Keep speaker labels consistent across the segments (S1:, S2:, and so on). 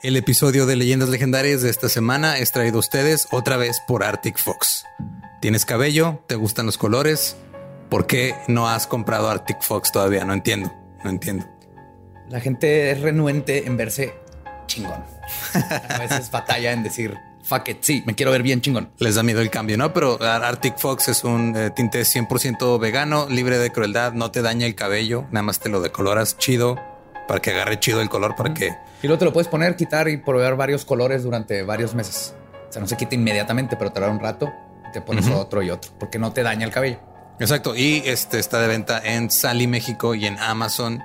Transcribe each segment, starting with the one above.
S1: El episodio de Leyendas Legendarias de esta semana es traído a ustedes otra vez por Arctic Fox. ¿Tienes cabello? ¿Te gustan los colores? ¿Por qué no has comprado Arctic Fox todavía? No entiendo, no entiendo.
S2: La gente es renuente en verse chingón. A veces batalla en decir, fuck it, sí, me quiero ver bien chingón.
S1: Les da miedo el cambio, ¿no? Pero Arctic Fox es un eh, tinte 100% vegano, libre de crueldad, no te daña el cabello, nada más te lo decoloras chido para que agarre chido el color, para que...
S2: Y luego te lo puedes poner, quitar y proveer varios colores durante varios meses. O sea, no se quita inmediatamente, pero te da un rato y te pones otro y otro, porque no te daña el cabello.
S1: Exacto. Y este está de venta en Sally México y en Amazon.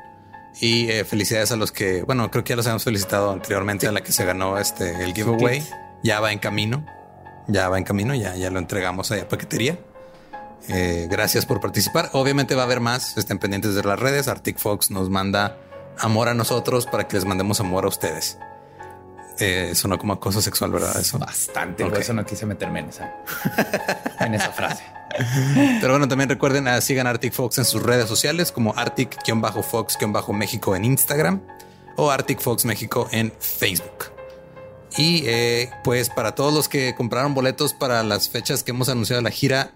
S1: Y eh, felicidades a los que, bueno, creo que ya los hemos felicitado anteriormente a la que se ganó este el giveaway. Ya va en camino. Ya va en camino, ya, ya lo entregamos a paquetería. Eh, gracias por participar. Obviamente va a haber más. Estén pendientes de las redes. Arctic Fox nos manda amor a nosotros para que les mandemos amor a ustedes. Eh, sonó como acoso sexual, ¿verdad? Eso.
S2: Bastante. Por eso no quise meterme en esa, en esa frase.
S1: Pero bueno, también recuerden, uh, sigan Arctic Fox en sus redes sociales como Arctic-Fox-México en Instagram o Arctic Fox México en Facebook. Y eh, pues para todos los que compraron boletos para las fechas que hemos anunciado la gira,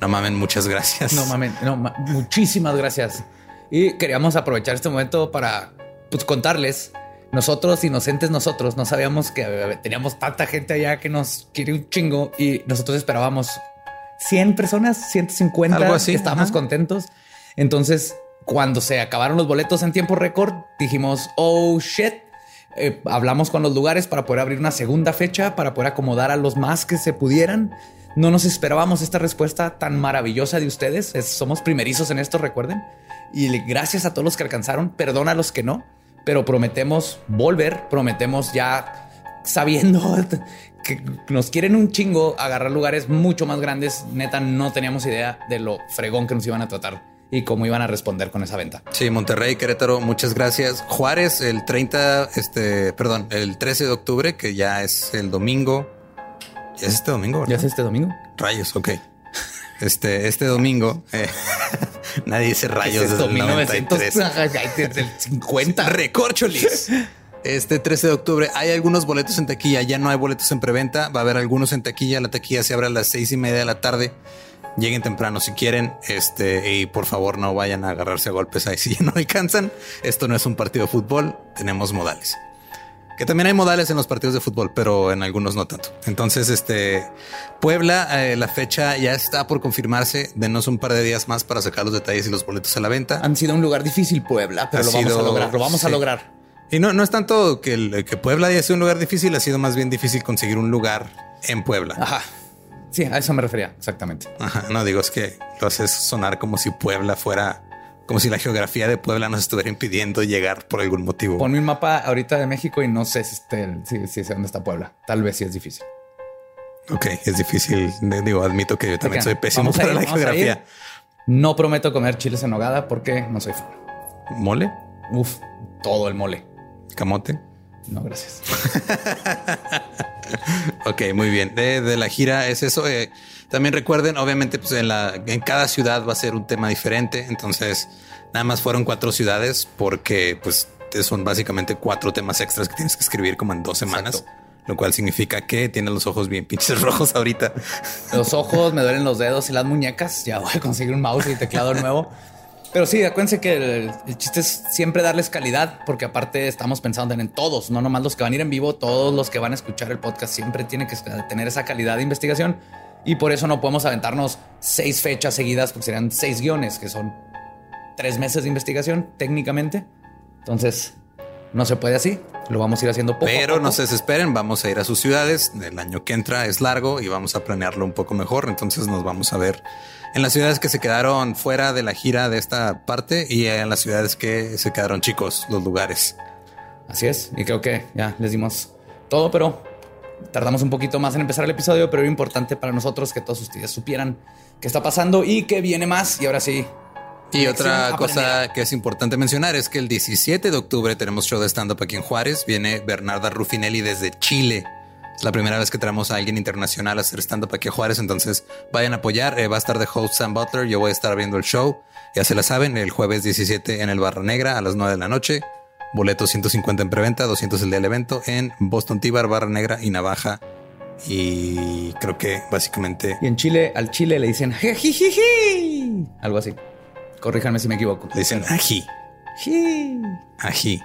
S1: no mamen, muchas gracias.
S2: No mamen, no, muchísimas gracias. Y queríamos aprovechar este momento para pues, contarles nosotros, inocentes nosotros, no sabíamos que eh, teníamos tanta gente allá que nos quiere un chingo y nosotros esperábamos 100 personas, 150. Algo así. Estábamos contentos. Entonces, cuando se acabaron los boletos en tiempo récord, dijimos, oh shit. Eh, hablamos con los lugares para poder abrir una segunda fecha, para poder acomodar a los más que se pudieran. No nos esperábamos esta respuesta tan maravillosa de ustedes. somos primerizos en esto, recuerden. Y gracias a todos los que alcanzaron, perdona a los que no pero prometemos volver, prometemos ya sabiendo que nos quieren un chingo agarrar lugares mucho más grandes. Neta, no teníamos idea de lo fregón que nos iban a tratar y cómo iban a responder con esa venta.
S1: Sí, Monterrey, Querétaro, muchas gracias. Juárez, el 30, este, perdón, el 13 de octubre, que ya es el domingo. ¿Ya es este domingo? ¿verdad?
S2: ¿Ya es este domingo?
S1: Rayos, ok. Este, este domingo, eh, nadie dice rayos desde el 93.
S2: Desde el 50.
S1: Recorcholis. Este 13 de octubre hay algunos boletos en taquilla, ya no hay boletos en preventa, va a haber algunos en taquilla, la taquilla se abre a las seis y media de la tarde. Lleguen temprano si quieren, este, y por favor no vayan a agarrarse a golpes ahí si no alcanzan. Esto no es un partido de fútbol, tenemos modales. Que también hay modales en los partidos de fútbol, pero en algunos no tanto. Entonces, este Puebla, eh, la fecha ya está por confirmarse. Denos un par de días más para sacar los detalles y los boletos a la venta.
S2: Han sido un lugar difícil, Puebla, pero lo vamos a lograr. Lo vamos a lograr.
S1: Y no, no es tanto que, el, que Puebla haya sido un lugar difícil, ha sido más bien difícil conseguir un lugar en Puebla.
S2: Ajá. Sí, a eso me refería, exactamente.
S1: Ajá. No digo, es que lo haces sonar como si Puebla fuera como si la geografía de Puebla nos estuviera impidiendo llegar por algún motivo.
S2: Pon un mapa ahorita de México y no sé si, si, sé dónde está Puebla. Tal vez sí es difícil.
S1: Ok, es difícil. Digo, admito que yo también soy pésimo para la geografía.
S2: No prometo comer chiles en nogada porque no soy fan.
S1: ¿Mole?
S2: Uf, todo el mole.
S1: ¿Camote?
S2: No, gracias.
S1: ok, muy bien. De, la gira es eso. Eh, también recuerden, obviamente, pues en, la, en cada ciudad va a ser un tema diferente. Entonces, nada más fueron cuatro ciudades porque pues son básicamente cuatro temas extras que tienes que escribir como en dos semanas. Lo cual significa que tiene los ojos bien pinches rojos ahorita.
S2: Los ojos, me duelen los dedos y las muñecas. Ya voy a conseguir un mouse y teclado nuevo. Pero sí, acuérdense que el, el, chiste es siempre darles calidad, porque aparte estamos pensando en todos, no nomás los que van a ir en vivo, todos los que van a escuchar el podcast siempre tienen que tener esa calidad de investigación. Y por eso no podemos aventarnos seis fechas seguidas, porque serían seis guiones, que son tres meses de investigación técnicamente. Entonces, no se puede así. Lo vamos a ir haciendo poco.
S1: Pero no se desesperen, vamos a ir a sus ciudades. El año que entra es largo y vamos a planearlo un poco mejor. Entonces nos vamos a ver en las ciudades que se quedaron fuera de la gira de esta parte y en las ciudades que se quedaron chicos, los lugares.
S2: Así es. Y creo que ya les dimos todo, pero tardamos un poquito más en empezar el episodio, pero era importante para nosotros que todos ustedes supieran qué está pasando y que viene más. Y ahora sí.
S1: Y otra cosa que es importante mencionar es que el 17 de octubre tenemos show de stand-up aquí en Juárez. Viene Bernarda Rufinelli desde Chile. Es la primera vez que traemos a alguien internacional a hacer stand-up aquí a Juárez. Entonces vayan a apoyar. Eh, va a estar de host Sam Butler. Yo voy a estar viendo el show. Ya se la saben, el jueves 17 en el Barra Negra a las 9 de la noche. Boletos 150 en preventa, 200 el día del evento en Boston Tibar, Barra Negra y Navaja. Y creo que básicamente.
S2: Y en Chile, al Chile le dicen jijijiji. Algo así. Corríjanme si me equivoco.
S1: Le dicen ají. Ají.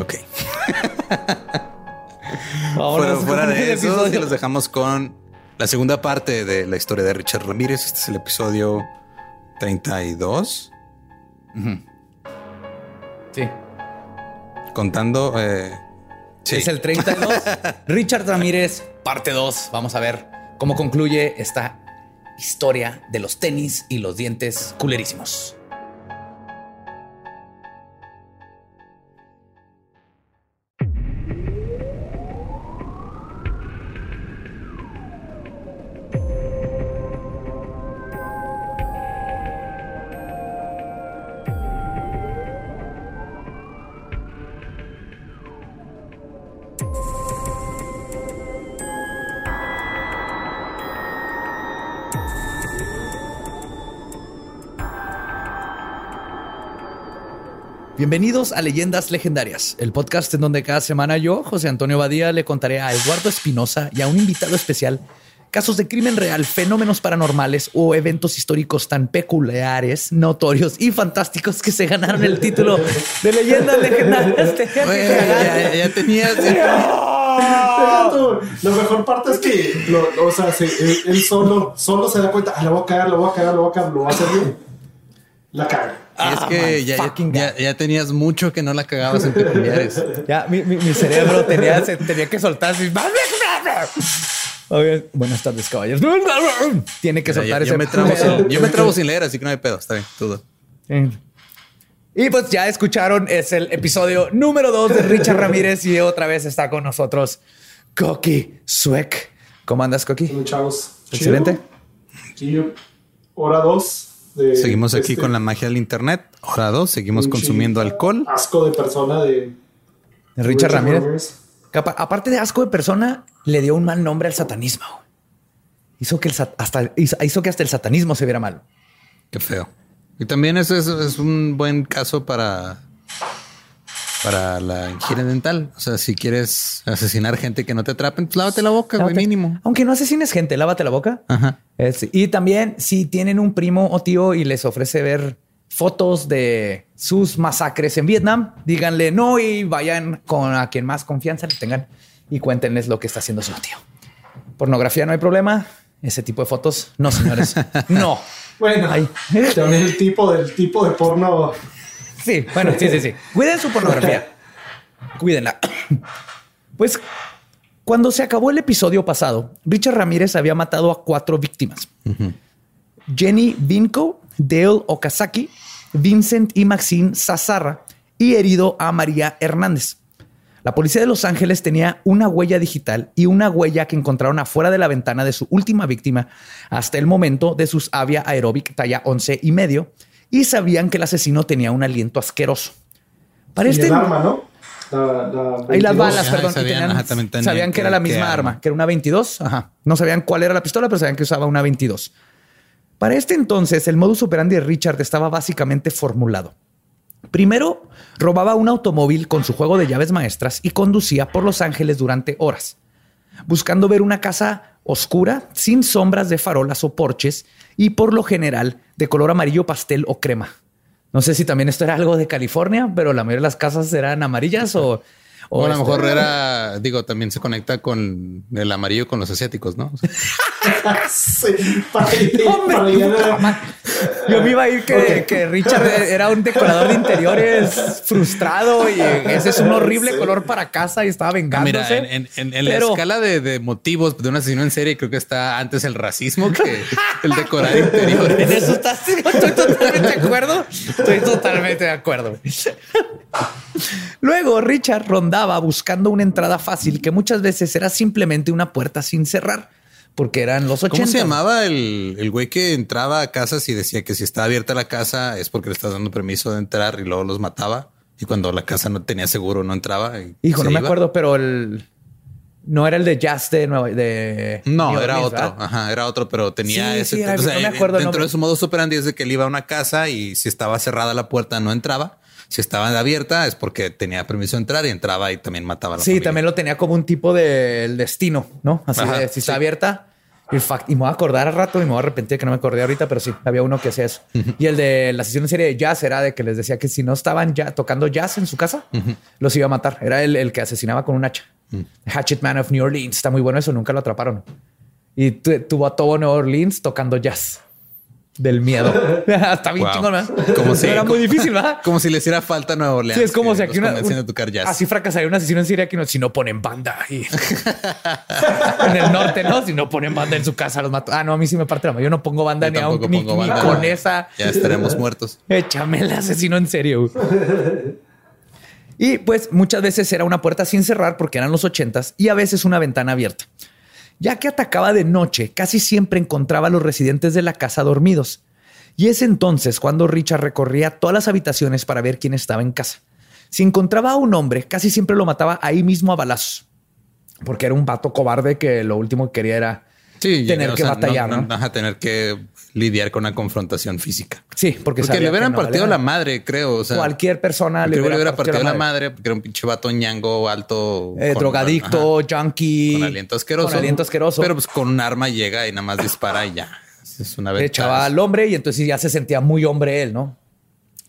S1: Ok. fuera, fuera de eso, los dejamos con la segunda parte de la historia de Richard Ramírez. Este es el episodio 32.
S2: Sí.
S1: Contando. Eh,
S2: Es el 32. Richard Ramírez, parte 2. Vamos a ver cómo concluye esta historia de los tenis y los dientes culerísimos. Bienvenidos a Leyendas Legendarias, el podcast en donde cada semana yo, José Antonio Badía, le contaré a Eduardo Espinosa y a un invitado especial casos de crimen real, fenómenos paranormales o eventos históricos tan peculiares, notorios y fantásticos que se ganaron el título de Leyendas Legendarias.
S1: ya, ya, tenías...
S3: Lo mejor parte es que, o sea, él, solo, solo se da cuenta, ah, lo voy a cagar, lo voy a cagar, lo voy a cagar, lo voy a hacer bien. La caga
S1: es ah, que ya, tenías mucho que no la cagabas en peculiares.
S2: Ya mi, cerebro tenía, tenía que soltar así. Buenas tardes, caballeros. Tiene que soltar ese.
S1: Yo me, trabo sin, yo me trabo sin leer, así que no hay pedo. Está bien, todo.
S2: Y pues ya escucharon, es el episodio número dos de Richard Ramírez y otra vez está con nosotros Coqui Suek. ¿Cómo andas, Coqui?
S3: Chavos.
S2: Excelente.
S3: hora dos
S1: seguimos aquí este con la magia del internet. Hora dos, seguimos consumiendo alcohol.
S3: Asco de persona de,
S2: Richard, Ramírez. Aparte de asco de persona, le dio un mal nombre al satanismo. Hizo que, hasta, hizo que hasta el satanismo se viera mal.
S1: Qué feo. Y también eso es un buen caso para para la higiene dental. O sea, si quieres asesinar gente que no te atrapen, pues lávate la boca, güey, mínimo.
S2: Aunque no asesines gente, lávate la boca. Ajá. y también si tienen un primo o tío y les ofrece ver fotos de sus masacres en Vietnam, díganle no y vayan con a quien más confianza le tengan y cuéntenles lo que está haciendo su tío. Pornografía no hay problema. Ese tipo de fotos, no, señores. no.
S3: Bueno, también el tipo del tipo de porno
S2: Sí, bueno, sí, sí, sí. Cuiden su pornografía. Cuídenla. Pues cuando se acabó el episodio pasado, Richard Ramírez había matado a cuatro víctimas. Jenny Vinco, Dale Okazaki, Vincent y Maxine Sazarra y herido a María Hernández. La policía de Los Ángeles tenía una huella digital y una huella que encontraron afuera de la ventana de su última víctima hasta el momento de sus avia aeróbic talla 11 y medio y sabían que el asesino tenía un aliento asqueroso.
S3: Para este... el arma, ¿no?
S2: Ahí las balas, perdón. Sabían, que era la misma arma. que era una 22. Ajá. No sabían cuál era la pistola, pero sabían que usaba una 22. Para este entonces, el modus operandi de Richard estaba básicamente formulado. Primero, robaba un automóvil con su juego de llaves maestras y conducía por Los Ángeles durante horas, buscando ver una casa oscura, sin sombras de farolas o porches y por lo general de color amarillo pastel o crema. No sé si también esto era algo de California, pero la mayoría de las casas eran amarillas o
S1: o, a lo mejor era, digo, también se conecta con el amarillo con los asiáticos, ¿no?
S3: sí,
S2: Yo me iba a ir que, Richard era un decorador de interiores frustrado y ese es un horrible color para casa y estaba vengándose.
S1: Mira, en, la escala de, motivos de un asesino en serie, creo que está antes el racismo que el decorar interiores.
S2: En eso estás, estoy totalmente de acuerdo. Estoy totalmente de acuerdo. Luego Richard rondaba buscando una entrada fácil que muchas veces era simplemente una puerta sin cerrar, porque eran los 80.
S1: ¿Cómo se llamaba el, güey que entraba a casas y decía que si está abierta la casa es porque le estás dando permiso de entrar y luego los mataba? Y cuando la casa no tenía seguro no entraba.
S2: Hijo, no me acuerdo, pero el no era el de Jazz de de
S1: No, era otro. Ajá, era otro, pero tenía ese. no me acuerdo dentro de su modo operandi es de que él iba a una casa y si estaba cerrada la puerta no entraba Si estaba abierta es porque tenía permiso de entrar y entraba y también mataba a la
S2: Sí,
S1: familia.
S2: también lo tenía como un tipo del destino, ¿no? Así
S1: Ajá,
S2: de si está
S1: sí.
S2: abierta. Y, fact- y me voy a acordar al rato y me voy a arrepentir que no me acordé ahorita, pero sí, había uno que hacía eso. Y el de la sesión en serie de jazz era de que les decía que si no estaban ya tocando jazz en su casa, los iba a matar. Era el, el que asesinaba con un hacha. Hatchet Man of New Orleans. Está muy bueno eso, nunca lo atraparon. Y tu- tuvo a todo New Orleans tocando jazz. Del miedo. Está bien
S1: Wow.
S2: chingón, ¿verdad?
S1: Como si-
S2: Era muy difícil, ¿verdad?
S1: Como si le hiciera falta a Nueva Orleans.
S2: Sí, es como si aquí una, un-
S1: tocar jazz.
S2: así fracasaría un asesino en Siria que no, si no ponen banda y en el norte, ¿no? Si no ponen banda en su casa los mato. Ah, no, a mí sí me parte la mano. Yo no pongo banda
S1: Yo
S2: ni,
S1: tampoco
S2: ni, ni con esa.
S1: Ya estaremos muertos.
S2: Échame el asesino en serio. Y pues muchas veces era una puerta sin cerrar porque eran los ochentas y a veces una ventana abierta. Ya que atacaba de noche, casi siempre encontraba a los residentes de la casa dormidos. Y es entonces cuando Richard recorría todas las habitaciones para ver quién estaba en casa. Si encontraba a un hombre, casi siempre lo mataba ahí mismo a balazos. Porque era un vato cobarde que lo último que quería era
S1: Sí,
S2: tener
S1: o
S2: que
S1: sea,
S2: batallar, ¿no?
S1: Vas a tener que lidiar con una confrontación física.
S2: Sí, porque,
S1: Porque le hubieran
S2: no
S1: partido la madre, creo. O sea,
S2: Cualquier persona
S1: le hubiera partido la
S2: madre.
S1: madre porque era un pinche vato ñango alto.
S2: Eh,
S1: con-
S2: drogadicto,
S1: ajá,
S2: junkie.
S1: con aliento asqueroso.
S2: Con aliento asqueroso.
S1: Pero pues con un arma llega y nada más dispara y ya. Es una vez.
S2: echaba al hombre y entonces ya se sentía muy hombre él, ¿no?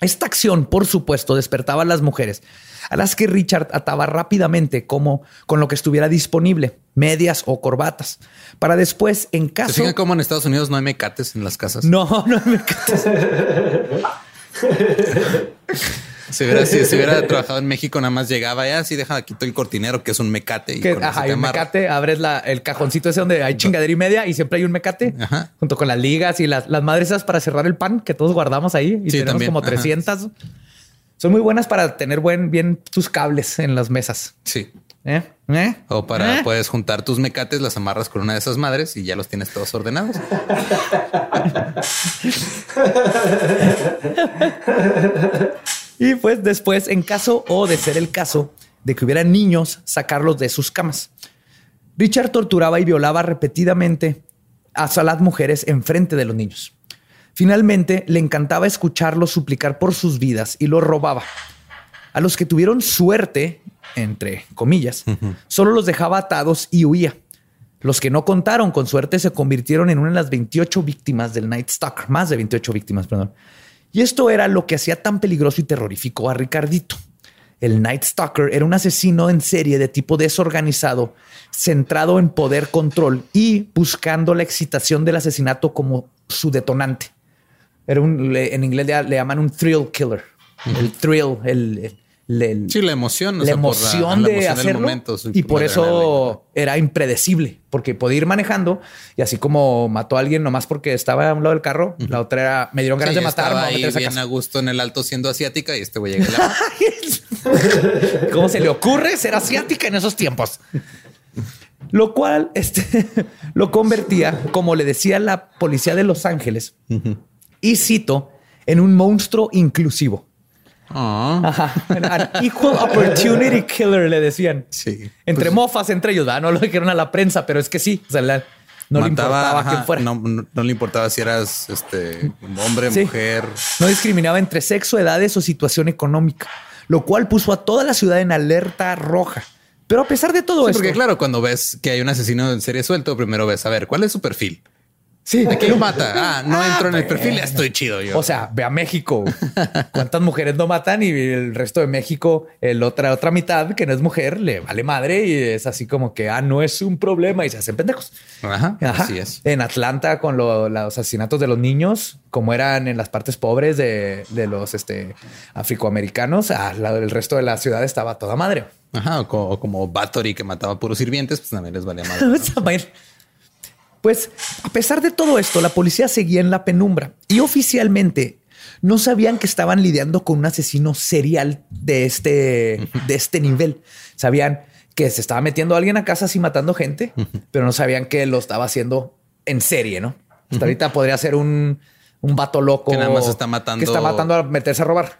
S2: Esta acción, por supuesto, despertaba a las mujeres, a las que Richard ataba rápidamente como con lo que estuviera disponible, medias o corbatas, para después, en
S1: ¿Se
S2: caso...
S1: fijan cómo en Estados Unidos no hay mecates en las casas?
S2: No, no me encanta.
S1: Si hubiera, si, si hubiera trabajado en México, nada más llegaba ya, así deja quito el cortinero, que es un mecate. Y
S2: Que,
S1: con
S2: ajá, hay un mecate, abres la- el cajoncito ese donde hay chingadera y media y siempre hay un mecate
S1: Ajá.
S2: junto con las ligas y las, las madres esas para cerrar el pan que todos guardamos ahí y
S1: Sí,
S2: tenemos
S1: también.
S2: como
S1: Ajá.
S2: 300. Son muy buenas para tener buen, bien tus cables en las mesas.
S1: Sí.
S2: ¿Eh? ¿Eh?
S1: O para
S2: ¿Eh?
S1: puedes juntar tus mecates, las amarras con una de esas madres y ya los tienes todos ordenados.
S2: Y pues después, en caso o de ser el caso de que hubiera niños, sacarlos de sus camas. Richard torturaba y violaba repetidamente a las mujeres enfrente de los niños. Finalmente, le encantaba escucharlos suplicar por sus vidas y los robaba. A los que tuvieron suerte, entre comillas, solo los dejaba atados y huía. Los que no contaron con suerte se convirtieron en una de las 28 víctimas del Night Stalker, más de 28 víctimas, perdón. Y esto era lo que hacía tan peligroso y terrorífico a Ricardito. El Night Stalker era un asesino en serie de tipo desorganizado, centrado en poder, control y buscando la excitación del asesinato como su detonante. Era un, en inglés le, le llaman un thrill killer. El thrill, el-
S1: Sí, la emoción. o
S2: la
S1: sea, por
S2: emoción
S1: la
S2: de
S1: emoción
S2: hacerlo.
S1: momento,
S2: y por
S1: la
S2: eso era impredecible, porque podía ir manejando y así como mató a alguien nomás porque estaba a un lado del carro, la otra era me dieron ganas
S1: Sí,
S2: de matar,
S1: estaba
S2: voy a
S1: ahí
S2: a esa
S1: bien
S2: casa.
S1: a gusto en el alto siendo asiática y este güey llega y la-
S2: ¿Cómo se le ocurre ser asiática en esos tiempos? Lo cual este, lo convertía, como le decía la policía de Los Ángeles, y cito, en un monstruo inclusivo.
S1: Ah,
S2: Ajá. An equal opportunity killer, le decían.
S1: sí.
S2: Entre
S1: Pues,
S2: mofas, entre ellos, ¿verdad? no lo dijeron a la prensa, pero es que sí. O sea, la- no le importaba
S1: ajá,
S2: quién fuera.
S1: No,
S2: No.
S1: no- no le importaba si eras este hombre,
S2: Sí.
S1: mujer.
S2: discriminaba entre sexo, edades o situación económica, lo cual puso a toda la ciudad en alerta roja. Pero a pesar de todo
S1: Sí,
S2: esto,
S1: porque claro, cuando ves que hay un asesino en serie suelto, primero ves a ver cuál es su perfil.
S2: Sí,
S1: ¿A quién lo mata? Ah, no
S2: Ah,
S1: entro en el perfil, estoy chido yo.
S2: O sea, ve a México. ¿Cuántas mujeres no matan? Y el resto de México, el otra, otra mitad que no es mujer, le vale madre y es así como que ah, no es un problema y se hacen pendejos.
S1: Ajá,
S2: Ajá.
S1: así es.
S2: En Atlanta, con lo- los asesinatos de los niños, como eran en las partes pobres de, de los este, afroamericanos, ah, el resto de la ciudad estaba toda madre.
S1: Ajá, o, co- o como Bathory que mataba puros sirvientes, pues también les valía madre.
S2: Pues, a pesar de todo esto, la policía seguía en la penumbra y oficialmente no sabían que estaban lidiando con un asesino serial de este, de este nivel. Sabían que se estaba metiendo alguien a casa así matando gente, pero no sabían que lo estaba haciendo en serie, ¿no? Hasta ahorita podría ser un, un vato loco
S1: Que nada más está matando-
S2: que está matando a meterse a robar.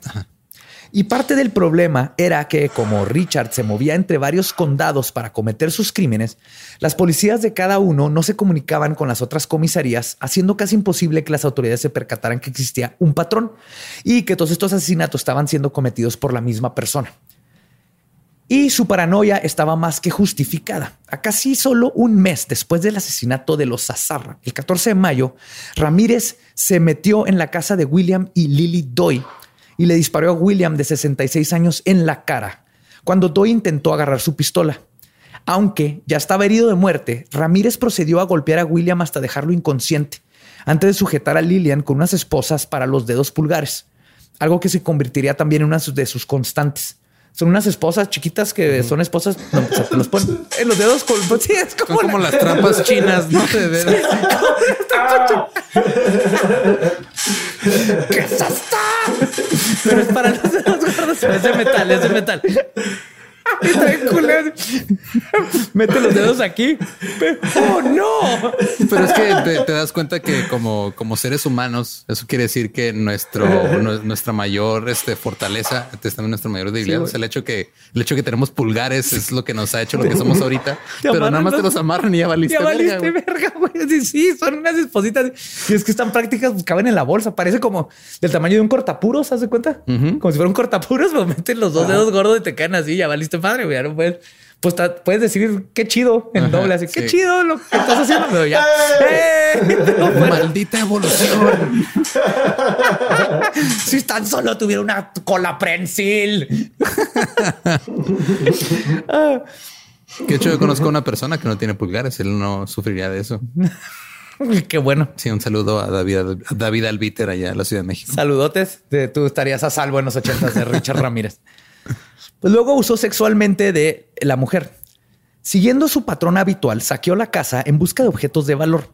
S2: Y parte del problema era que como Richard se movía entre varios condados para cometer sus crímenes, las policías de cada uno no se comunicaban con las otras comisarías, haciendo casi imposible que las autoridades se percataran que existía un patrón y que todos estos asesinatos estaban siendo cometidos por la misma persona. Y su paranoia estaba más que justificada. A casi solo un mes después del asesinato de los Zazarra, el 14 de mayo, Ramírez se metió en la casa de William y Lily Doy y le disparó a William de 66 años en la cara cuando Doy intentó agarrar su pistola. Aunque ya estaba herido de muerte, Ramírez procedió a golpear a William hasta dejarlo inconsciente, antes de sujetar a Lillian con unas esposas para los dedos pulgares, algo que se convertiría también en una de sus constantes. Son unas esposas chiquitas que son esposas, no, te los ponen en los dedos. Con, sí, es
S1: como, como las trampas chinas, no te ves.
S2: ¿Qué es esto? Pero es para los dedos gordos. Es de metal, es de metal. Mete los dedos aquí. ¡Oh, no!
S1: Pero es que te, das cuenta que como, como seres humanos, eso quiere decir que nuestro, nuestra mayor este, fortaleza, también nuestra mayor debilidad, es el hecho que el hecho que tenemos pulgares es lo que nos ha hecho lo que somos ahorita. pero nada más te los amarran y ya valiste,
S2: ya valiste verga. güey. Sí, son unas espositas. Y es que están prácticas, pues, caben en la bolsa. Parece como del tamaño de un cortapuros, ¿haz de cuenta? Como si fuera un cortapuros, pues meten los dos dedos gordos y te caen así, ya valiste padre, güey. no puedes, pues puedes decir qué chido en doble, así qué chido lo que estás haciendo, pero ya. ¡Eh!
S1: Maldita evolución.
S2: si tan solo tuviera una cola prensil.
S1: Que hecho yo conozco a una persona que no tiene pulgares, él no sufriría de eso.
S2: Qué bueno.
S1: Sí, un saludo a David, a David Albiter allá en la Ciudad de México.
S2: Saludotes. Tú estarías a salvo en los ochentas de Richard Ramírez. Luego usó sexualmente de la mujer. Siguiendo su patrón habitual, saqueó la casa en busca de objetos de valor.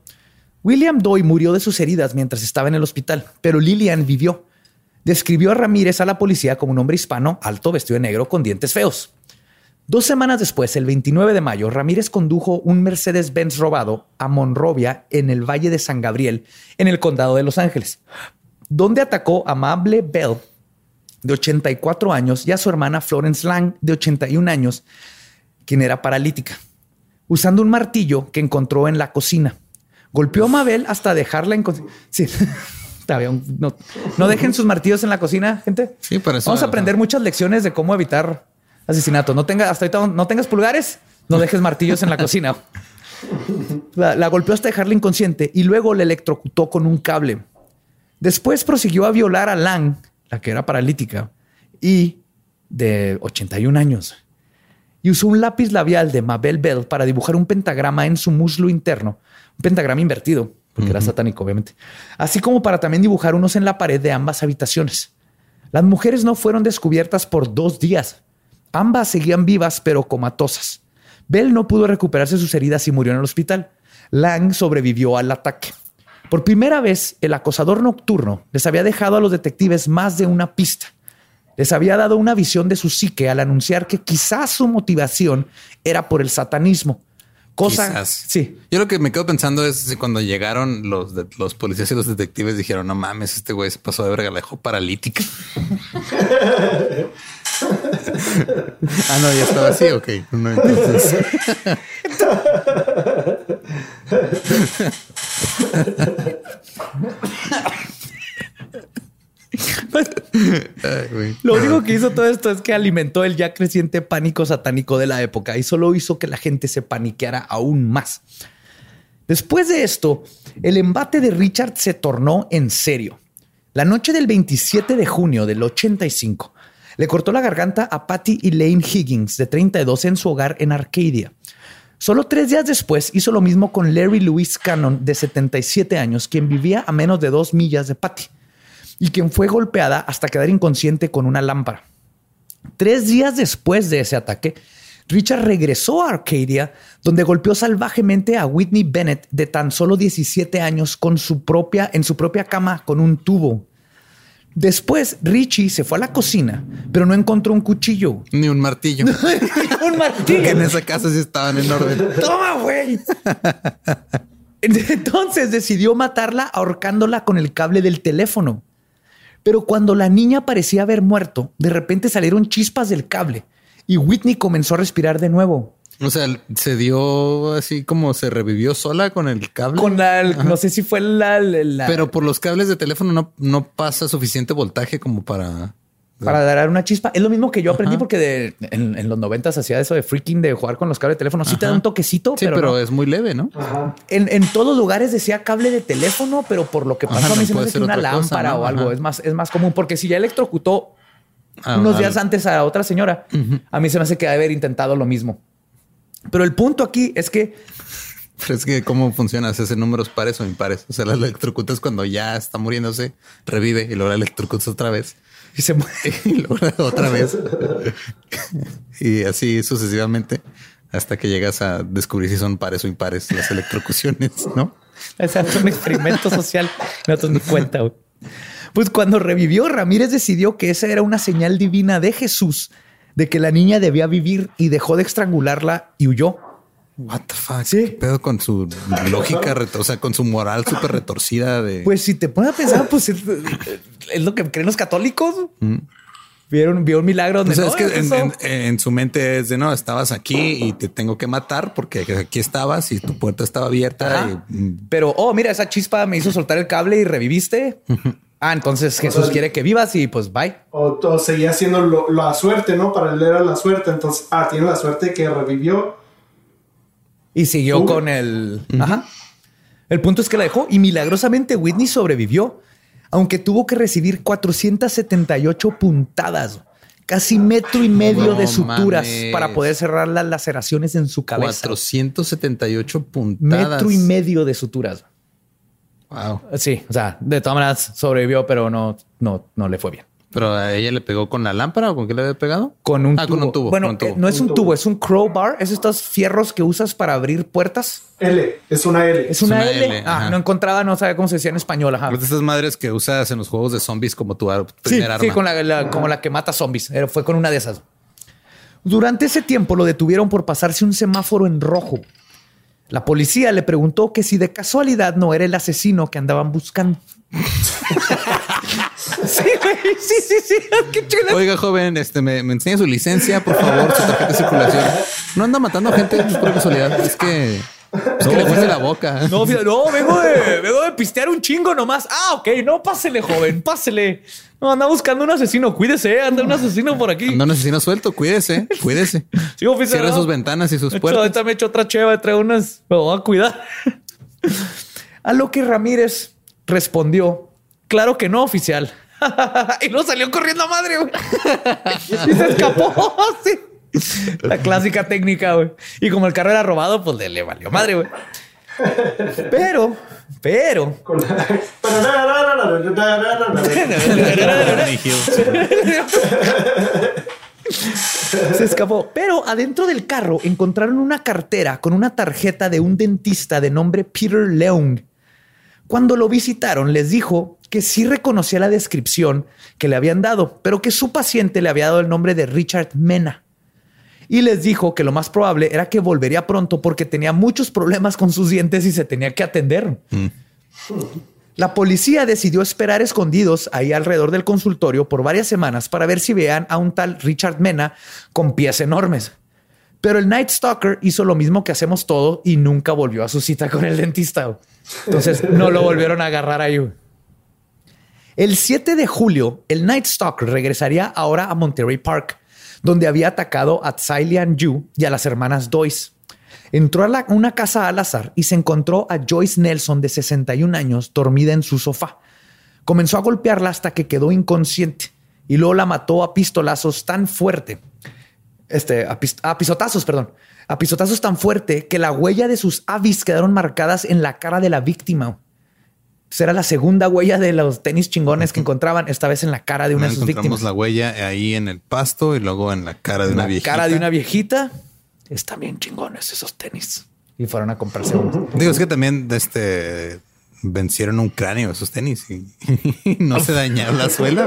S2: William Doy murió de sus heridas mientras estaba en el hospital, pero Lillian vivió. Describió a Ramírez a la policía como un hombre hispano, alto, vestido de negro, con dientes feos. Dos semanas después, el 29 de mayo, Ramírez condujo un Mercedes-Benz robado a Monrovia, en el Valle de San Gabriel, en el condado de Los Ángeles, donde atacó a Mable Bell, de 84 años, y a su hermana Florence Lang, de 81 años, quien era paralítica, usando un martillo que encontró en la cocina. Golpeó a Mabel hasta dejarla en... Sí. No, no, dejen sus martillos en la cocina, gente.
S1: Sí, para eso.
S2: Vamos a aprender muchas lecciones de cómo evitar asesinato. No tenga, hasta ahorita no tengas pulgares, no dejes martillos en la cocina. La, la, golpeó hasta dejarla inconsciente y luego le electrocutó con un cable. Después prosiguió a violar a Lang, la que era paralítica y de 81 años y usó un lápiz labial de Mabel Bell para dibujar un pentagrama en su muslo interno, un pentagrama invertido, porque era satánico, obviamente, así como para también dibujar unos en la pared de ambas habitaciones. Las mujeres no fueron descubiertas por dos días. Ambas seguían vivas, pero comatosas. Bell no pudo recuperarse sus heridas y murió en el hospital. Lang sobrevivió al ataque. Por primera vez, el acosador nocturno les había dejado a los detectives más de una pista les había dado una visión de su psique al anunciar que quizás su motivación era por el satanismo. Cosa, sí.
S1: Yo lo que me quedo pensando es cuando llegaron los, los policías y los detectives dijeron, no mames, este güey se pasó de verga, la dejó paralítica. ah, no, ya estaba así, ok. No, entonces...
S2: Lo único que hizo todo esto es que alimentó el ya creciente pánico satánico de la época y solo hizo que la gente se paniqueara aún más. Después de esto, el embate de Richard se tornó en serio. La noche del 27 de junio del 85, le cortó la garganta a Patty Elaine Higgins, de 32, en su hogar en Arcadia. Solo tres días después hizo lo mismo con Larry Louis Cannon, de 77 años, quien vivía a menos de dos millas de Patty y quien fue golpeada hasta quedar inconsciente con una lámpara. Tres días después de ese ataque, Richard regresó a Arcadia, donde golpeó salvajemente a Whitney Bennett de tan solo 17 años con su propia, en su propia cama con un tubo. Después, Richie se fue a la cocina, pero no encontró un cuchillo.
S1: Ni un martillo.
S2: un martillo.
S1: en esa casa sí estaban en orden.
S2: Toma, güey. Entonces decidió matarla ahorcándola con el cable del teléfono. Pero cuando la niña parecía haber muerto, de repente salieron chispas del cable y Whitney comenzó a respirar de nuevo.
S1: O sea, se dio así como se revivió sola con el cable.
S2: Con la, no sé si fue la, la-
S1: Pero por los cables de teléfono no, no pasa suficiente voltaje como para.
S2: para dar una chispa. Es lo mismo que yo aprendí porque de, en, en los noventas hacía eso de freaking de jugar con los cables de teléfono. Sí te da un toquecito,
S1: Sí,
S2: pero,
S1: pero,
S2: no.
S1: es muy leve, ¿no?
S3: Ajá.
S2: en, en todos lugares decía cable de teléfono, pero por lo que pasó
S1: Ajá,
S2: a mí
S1: no
S2: se me hace una
S1: cosa,
S2: lámpara
S1: ¿no?
S2: o algo es más, es más común porque si ya electrocutó
S1: Ah,
S2: unos días antes a otra señora, a mí se me hace que haber intentado lo mismo. Pero el punto aquí es que
S1: Pero es que cómo funciona, ¿se hacen números pares o impares. O sea, la electrocutas cuando ya está muriéndose, revive y luego la electrocutas otra vez
S2: y se muere.
S1: y luego otra vez. y así sucesivamente hasta que llegas a descubrir si son pares o impares las electrocuciones, ¿no?
S2: O sea, fue un experimento social. Nosotros ni cuenta. Pues cuando revivió, Ramírez decidió que esa era una señal divina de Jesús de que la niña debía vivir y dejó de estrangularla y huyó.
S1: What the fuck?
S2: Sí.
S1: ¿Qué pedo con su lógica, o sea, con su moral súper retorcida de...
S2: Pues si te pones a pensar, pues es, es lo que creen los católicos. Vieron, vio un milagro donde
S1: O sea,
S2: no,
S1: es que en,
S2: eso-
S1: en- en su mente es de no, estabas aquí y te tengo que matar porque aquí estabas y tu puerta estaba abierta. Y, mm,
S2: Pero, oh, mira, esa chispa me hizo soltar el cable y reviviste. Ah, entonces Jesús quiere que vivas y pues bye.
S3: O, o seguía haciendo lo- la suerte, ¿no? Para él era la suerte. Entonces, ah, tiene la suerte que revivió.
S2: Y siguió con el. Ajá. El punto es que la dejó y milagrosamente Whitney sobrevivió, aunque tuvo que recibir 478 puntadas, casi metro y medio
S1: No
S2: de suturas
S1: mames.
S2: para poder cerrar las laceraciones en su cabeza.
S1: 478 puntadas.
S2: Metro y medio de suturas.
S1: Wow.
S2: Sí, o sea, de todas maneras sobrevivió, pero no, no, no le fue bien.
S1: Pero a ella le pegó con la lámpara o con qué le había pegado?
S2: Con un
S1: Ah,
S2: tubo.
S1: con un tubo.
S2: Bueno,
S1: con un tubo.
S2: eh, no es
S3: Un
S2: un
S3: tubo.
S2: tubo, es un crowbar. Es estos fierros que usas para abrir puertas.
S3: L, es una L.
S2: Es una,
S1: una
S2: L.
S1: L,
S2: Ah,
S1: ajá.
S2: no encontraba, no sabía cómo se decía en español. Ajá.
S1: De estas madres que usas en los juegos de zombies como tu ar-
S2: Sí,
S1: arma.
S2: sí, con la, la- como la que mata zombies. Era- Fue con una de esas. Durante ese tiempo lo detuvieron por pasarse un semáforo en rojo. La policía le preguntó que si de casualidad no era el asesino que andaban buscando. sí, sí, sí, sí. Qué.
S1: Oiga, joven, este me, me enseña su licencia, por favor, su tarjeta de circulación. No anda matando gente pues, por casualidad. Es que, huele la boca.
S2: No, no, vengo de, vengo de pistear un chingo nomás. Ah, ok, no, pásele, joven, pásele. No, anda buscando un asesino, cuídese, anda un asesino por aquí.
S1: Anda un asesino suelto, cuídese, cuídese.
S2: Sí, oficial.
S1: Cierre
S2: no.
S1: sus ventanas y sus
S2: hecho,
S1: puertas.
S2: ahorita me he hecho otra cheva, trae unas. Me voy a cuidar. a lo que Ramírez respondió: Claro que no, oficial. y no salió corriendo a madre, güey. y se escapó. sí. La clásica técnica, güey. Y como el carro era robado, pues le, le valió madre, güey. Pero, pero. Se escapó. Pero adentro del carro encontraron una cartera con una tarjeta de un dentista de nombre Peter Leung. Cuando lo visitaron, les dijo que sí reconocía la descripción que le habían dado, pero que su paciente le había dado el nombre de Richard Mena. Y les dijo que lo más probable era que volvería pronto porque tenía muchos problemas con sus dientes y se tenía que atender. La policía decidió esperar escondidos ahí alrededor del consultorio por varias semanas para ver si vean a un tal Richard Mena con pies enormes. Pero el Night Stalker hizo lo mismo que hacemos todo y nunca volvió a su cita con el dentista. Entonces no lo volvieron a agarrar ahí. El 7 de julio, el Night Stalker regresaría ahora a Monterey Park, donde había atacado a Tsai Yu y a las hermanas Doyce. Entró a una casa al azar y se encontró a Joyce Nelson de 61 años dormida en su sofá. Comenzó a golpearla hasta que quedó inconsciente y luego la mató a pistolazos tan fuerte, este, a, a pisotazos, perdón, a pisotazos tan fuerte que la huella de sus avis quedaron marcadas en la cara de la víctima. Esa Era la segunda huella de los tenis chingones que encontraban, esta vez en la cara de una de sus
S1: encontramos
S2: víctimas.
S1: la huella ahí en el pasto y luego en la cara de una viejita.
S2: cara de una viejita. Están bien chingones esos tenis. Y fueron a comprarse unos.
S1: Digo, es que también este vencieron un cráneo esos tenis y, no se dañaron la suela.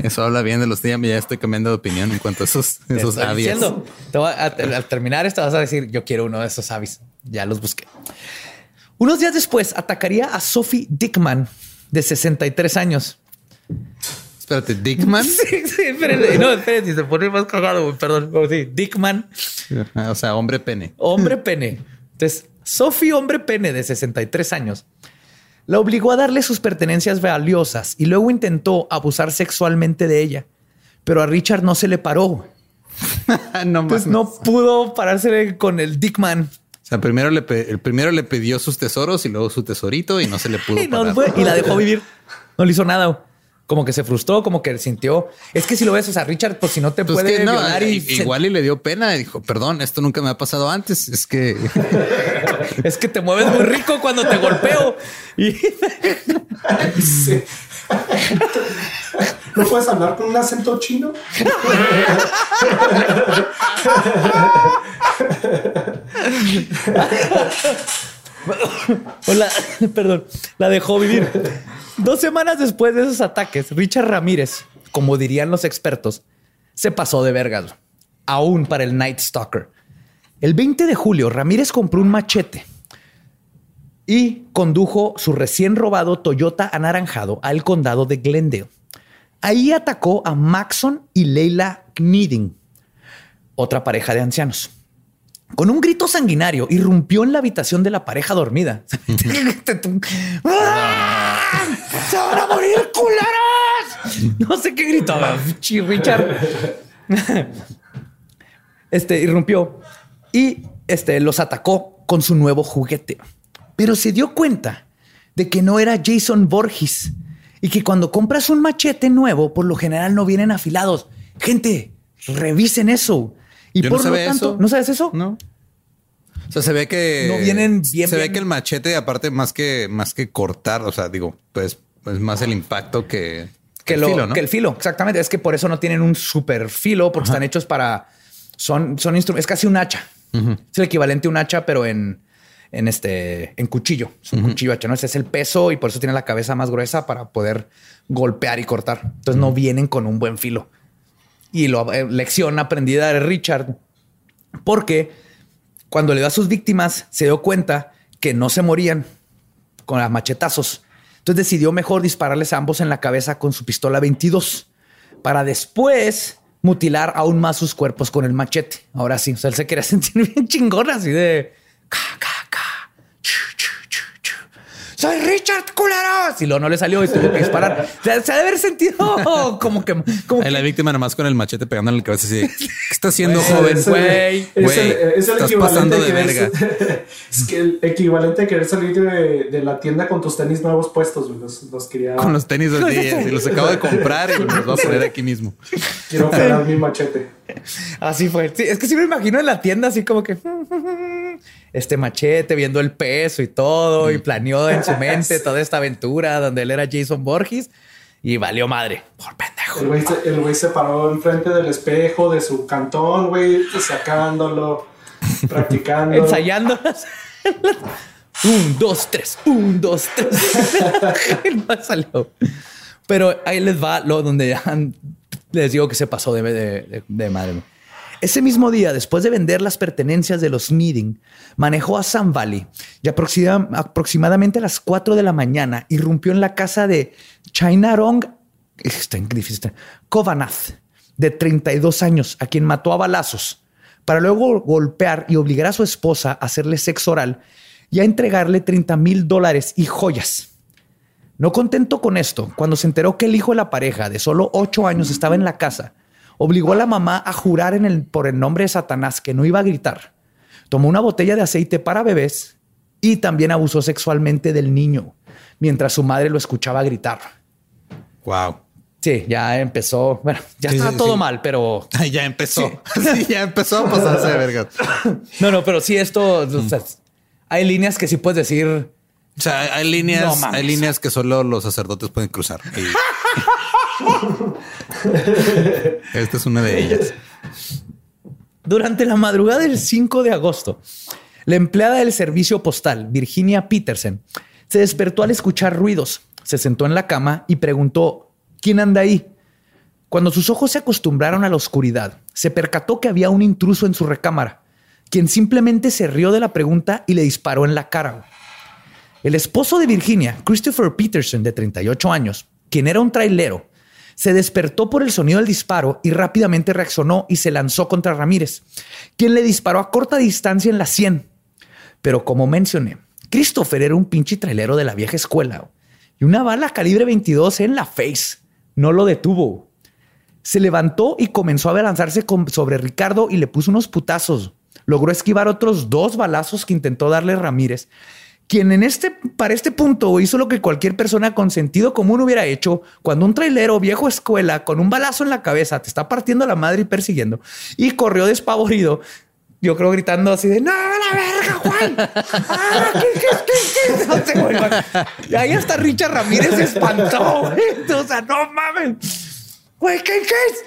S1: Eso habla bien de los días. Ya estoy cambiando de opinión en cuanto a esos, esos
S2: estoy
S1: avias.
S2: diciendo. Te voy a- al terminar esto vas a decir, yo quiero uno de esos avis. Ya los busqué. Unos días después atacaría a Sophie Dickman, de 63 años.
S1: Espérate, Dickman.
S2: Sí, sí, espérense. No, espérense, se pone más cagado, perdón. Sí, Dickman,
S1: O sea, hombre pene.
S2: hombre pene. Entonces, Sophie, hombre pene de 63 años, la obligó a darle sus pertenencias valiosas y luego intentó abusar sexualmente de ella. Pero a Richard no se le paró.
S1: no
S2: Pues no pudo pararse con el Dickman.
S1: O sea, primero le el primero le pidió sus tesoros y luego su tesorito y no se le pudo
S2: Y, no
S1: parar.
S2: fue, y la dejó vivir. No le hizo nada. Como que se frustró, como que sintió. Es que si lo ves, o sea, Richard, pues si no te
S1: Pues
S2: puede
S1: que no,
S2: violar y
S1: i-
S2: se-
S1: igual y le dio pena y dijo, perdón, esto nunca me ha pasado antes. Es que
S2: es que te mueves muy rico cuando te golpeo. Y
S3: Sí. ¿No puedes hablar con un acento chino?
S2: o la, perdón, la dejó vivir. Dos semanas después de esos ataques, Richard Ramírez, como dirían los expertos, se pasó de vergas, aún para el Night Stalker. El 20 de julio, Ramírez compró un machete y condujo su recién robado Toyota anaranjado al condado de Glendale. Ahí atacó a Maxon y Leila Kneeding, otra pareja de ancianos. Con un grito sanguinario, irrumpió en la habitación de la pareja dormida. ¡Ah! ¡Se van a morir, culeros! No sé qué gritaba, Richard. Este irrumpió y este los atacó con su nuevo juguete. Pero se dio cuenta de que no era Jason Borges y que cuando compras un machete nuevo, por lo general no vienen afilados. Gente, revisen eso. Y
S1: Yo no
S2: por lo
S1: sabía
S2: tanto,
S1: eso.
S2: ¿no sabes eso?
S1: no. O sea, se ve que
S2: No vienen bien,
S1: Se ve que el machete, aparte, más que más que cortar, o sea, digo, pues es más el impacto que,
S2: que,
S1: el
S2: lo,
S1: filo, ¿no?
S2: que el filo, exactamente. Es que por eso no tienen un super filo, porque están hechos para. Son, son instrumentos. Es casi un hacha. Es el equivalente a un hacha, pero en, en este en cuchillo. Es un cuchillo hacha. ¿no? Ese es el peso y por eso tiene la cabeza más gruesa para poder golpear y cortar. Entonces no vienen con un buen filo. Y lo, eh, lección aprendida de Richard, porque cuando le dio a sus víctimas, se dio cuenta que no se morían con las machetazos. Entonces decidió mejor dispararles a ambos en la cabeza con su pistola 22 para después mutilar aún más sus cuerpos con el machete. Ahora sí, o sea, él se quería sentir bien chingón así de ca, Soy Richard culeros. Y luego no le salió y tuvo que disparar. O sea, se ha de haber sentido como que, como
S1: Ahí
S2: que
S1: la víctima nomás con el machete pegándole en la cabeza así ¿qué está haciendo, joven?
S3: Es
S2: güey,
S3: es
S1: güey,
S3: es el equivalente
S1: pasando de verga.
S3: es que el equivalente a querer salir de, de la tienda con tus tenis nuevos puestos, güey. Los, los quería.
S1: Con los tenis así, así, los acabo de comprar y los voy a poner aquí mismo.
S3: Quiero pegar mi machete.
S2: Así fue. Sí, es que sí me imagino en la tienda así como que este machete viendo el peso y todo y planeó en su mente toda esta aventura donde él era Jason Borges y valió madre por
S3: El
S2: pendejo.
S3: güey, se, el güey se paró enfrente del espejo de su cantón, güey, sacándolo, practicando.
S2: Ensayando. un, dos, tres, un, dos, tres. No salió. Pero ahí les va lo donde han- les digo que se pasó de, de- madre. Ese mismo día, después de vender las pertenencias de los Meeting, manejó a Sun Valley y aproxima- aproximadamente a las 4 de la mañana irrumpió en la casa de Chainarong está- Kovanath, de 32 años, a quien mató a balazos, para luego golpear y obligar a su esposa a hacerle sexo oral y a entregarle 30 mil dólares y joyas. No contento con esto, cuando se enteró que el hijo de la pareja de solo ocho años estaba en la casa, obligó a la mamá a jurar en el, por el nombre de Satanás que no iba a gritar. Tomó una botella de aceite para bebés y también abusó sexualmente del niño, mientras su madre lo escuchaba gritar.
S1: Wow.
S2: Sí, ya empezó. Bueno, ya
S1: Sí, sí,
S2: todo
S1: sí.
S2: mal, pero
S1: ya empezó. Sí, ya empezó a pasarse de verga.
S2: no, no, pero sí, esto o sea, hay líneas que sí puedes decir.
S1: O sea, hay líneas,
S2: No
S1: hay líneas que solo los sacerdotes pueden cruzar. Y- Esta es una de ellas.
S2: Durante la madrugada del 5 de agosto, la empleada del servicio postal, Virginia Peterson, se despertó al escuchar ruidos. Se sentó en la cama y preguntó, ¿quién anda ahí? Cuando sus ojos se acostumbraron a la oscuridad, se percató que había un intruso en su recámara, quien simplemente se rió de la pregunta y le disparó en la cara. El esposo de Virginia, Christopher Peterson, de 38 años, quien era un trailero, se despertó por el sonido del disparo y rápidamente reaccionó y se lanzó contra Ramírez, quien le disparó a corta distancia en la sien. Pero como mencioné, Christopher era un pinche trailero de la vieja escuela y una bala calibre 22 en la face no lo detuvo. Se levantó y comenzó a lanzarse sobre Ricardo y le puso unos putazos. Logró esquivar otros dos balazos que intentó darle Ramírez, quien en este, para este punto hizo lo que cualquier persona con sentido común hubiera hecho cuando un trailero viejo escuela con un balazo en la cabeza te está partiendo la madre y persiguiendo y corrió despavorido. Yo creo gritando así de no, la verga, Juan. Ah, ¿qué, qué, qué, qué? Y ahí hasta Richard Ramírez se espantó. O sea, no mames. Güey, ¿qué, qué es?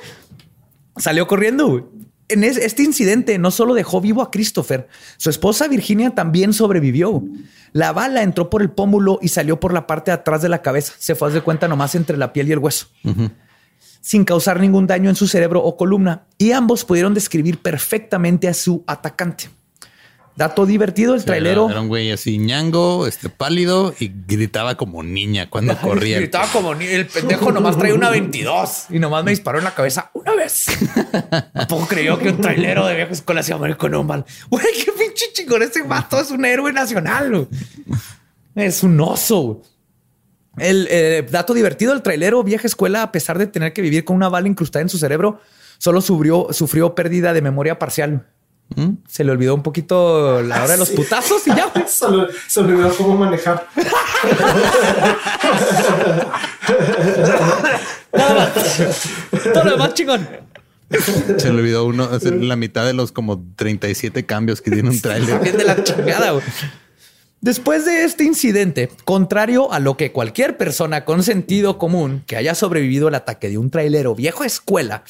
S2: Salió corriendo. En este incidente no solo dejó vivo a Christopher, su esposa Virginia también sobrevivió. La bala entró por el pómulo y salió por la parte de atrás de la cabeza. Se fue a de cuenta nomás entre la piel y el hueso. Sin causar ningún daño en su cerebro o columna. Y ambos pudieron describir perfectamente a su atacante. Dato divertido, el trailero.
S1: Era, un güey así ñango, este pálido y gritaba como niña cuando corría.
S2: gritaba como niña. El pendejo nomás traía una 22 y nomás me disparó en la cabeza una vez. Tampoco creyó que un trailero de vieja escuela se iba a morir con un mal. Güey, qué pinche chingón. Ese vato es un héroe nacional. Es un oso. El eh, dato divertido, el trailero vieja escuela, a pesar de tener que vivir con una bala incrustada en su cerebro, solo sufrió, sufrió pérdida de memoria parcial. ¿Mm? Se le olvidó un poquito la hora de los putazos y ya.
S3: se, le olvidó cómo manejar.
S2: Todo lo demás chingón.
S1: Se le olvidó uno, hacer la mitad de los como 37 cambios que tiene un trailer.
S2: de la chingada. Después de este incidente, contrario a lo que cualquier persona con sentido común que haya sobrevivido al ataque de un trailero viejo escuela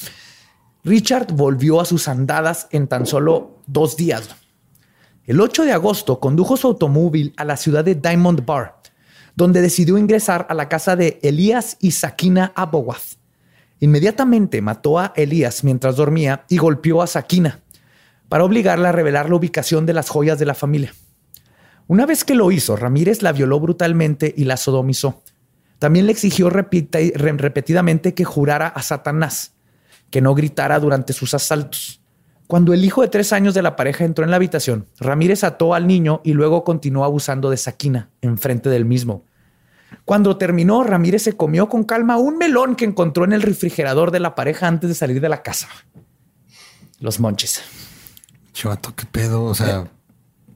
S2: Richard volvió a sus andadas en tan solo dos días. El 8 de agosto condujo su automóvil a la ciudad de Diamond Bar, donde decidió ingresar a la casa de Elías y Sakina Abowath. Inmediatamente mató a Elías mientras dormía y golpeó a Sakina para obligarla a revelar la ubicación de las joyas de la familia. Una vez que lo hizo, Ramírez la violó brutalmente y la sodomizó. También le exigió repetidamente que jurara a Satanás que no gritara durante sus asaltos. Cuando el hijo de tres años de la pareja entró en la habitación, Ramírez ató al niño y luego continuó abusando de Saquina enfrente del mismo. Cuando terminó, Ramírez se comió con calma un melón que encontró en el refrigerador de la pareja antes de salir de la casa. Los monches.
S1: Chavato, qué pedo. O sea,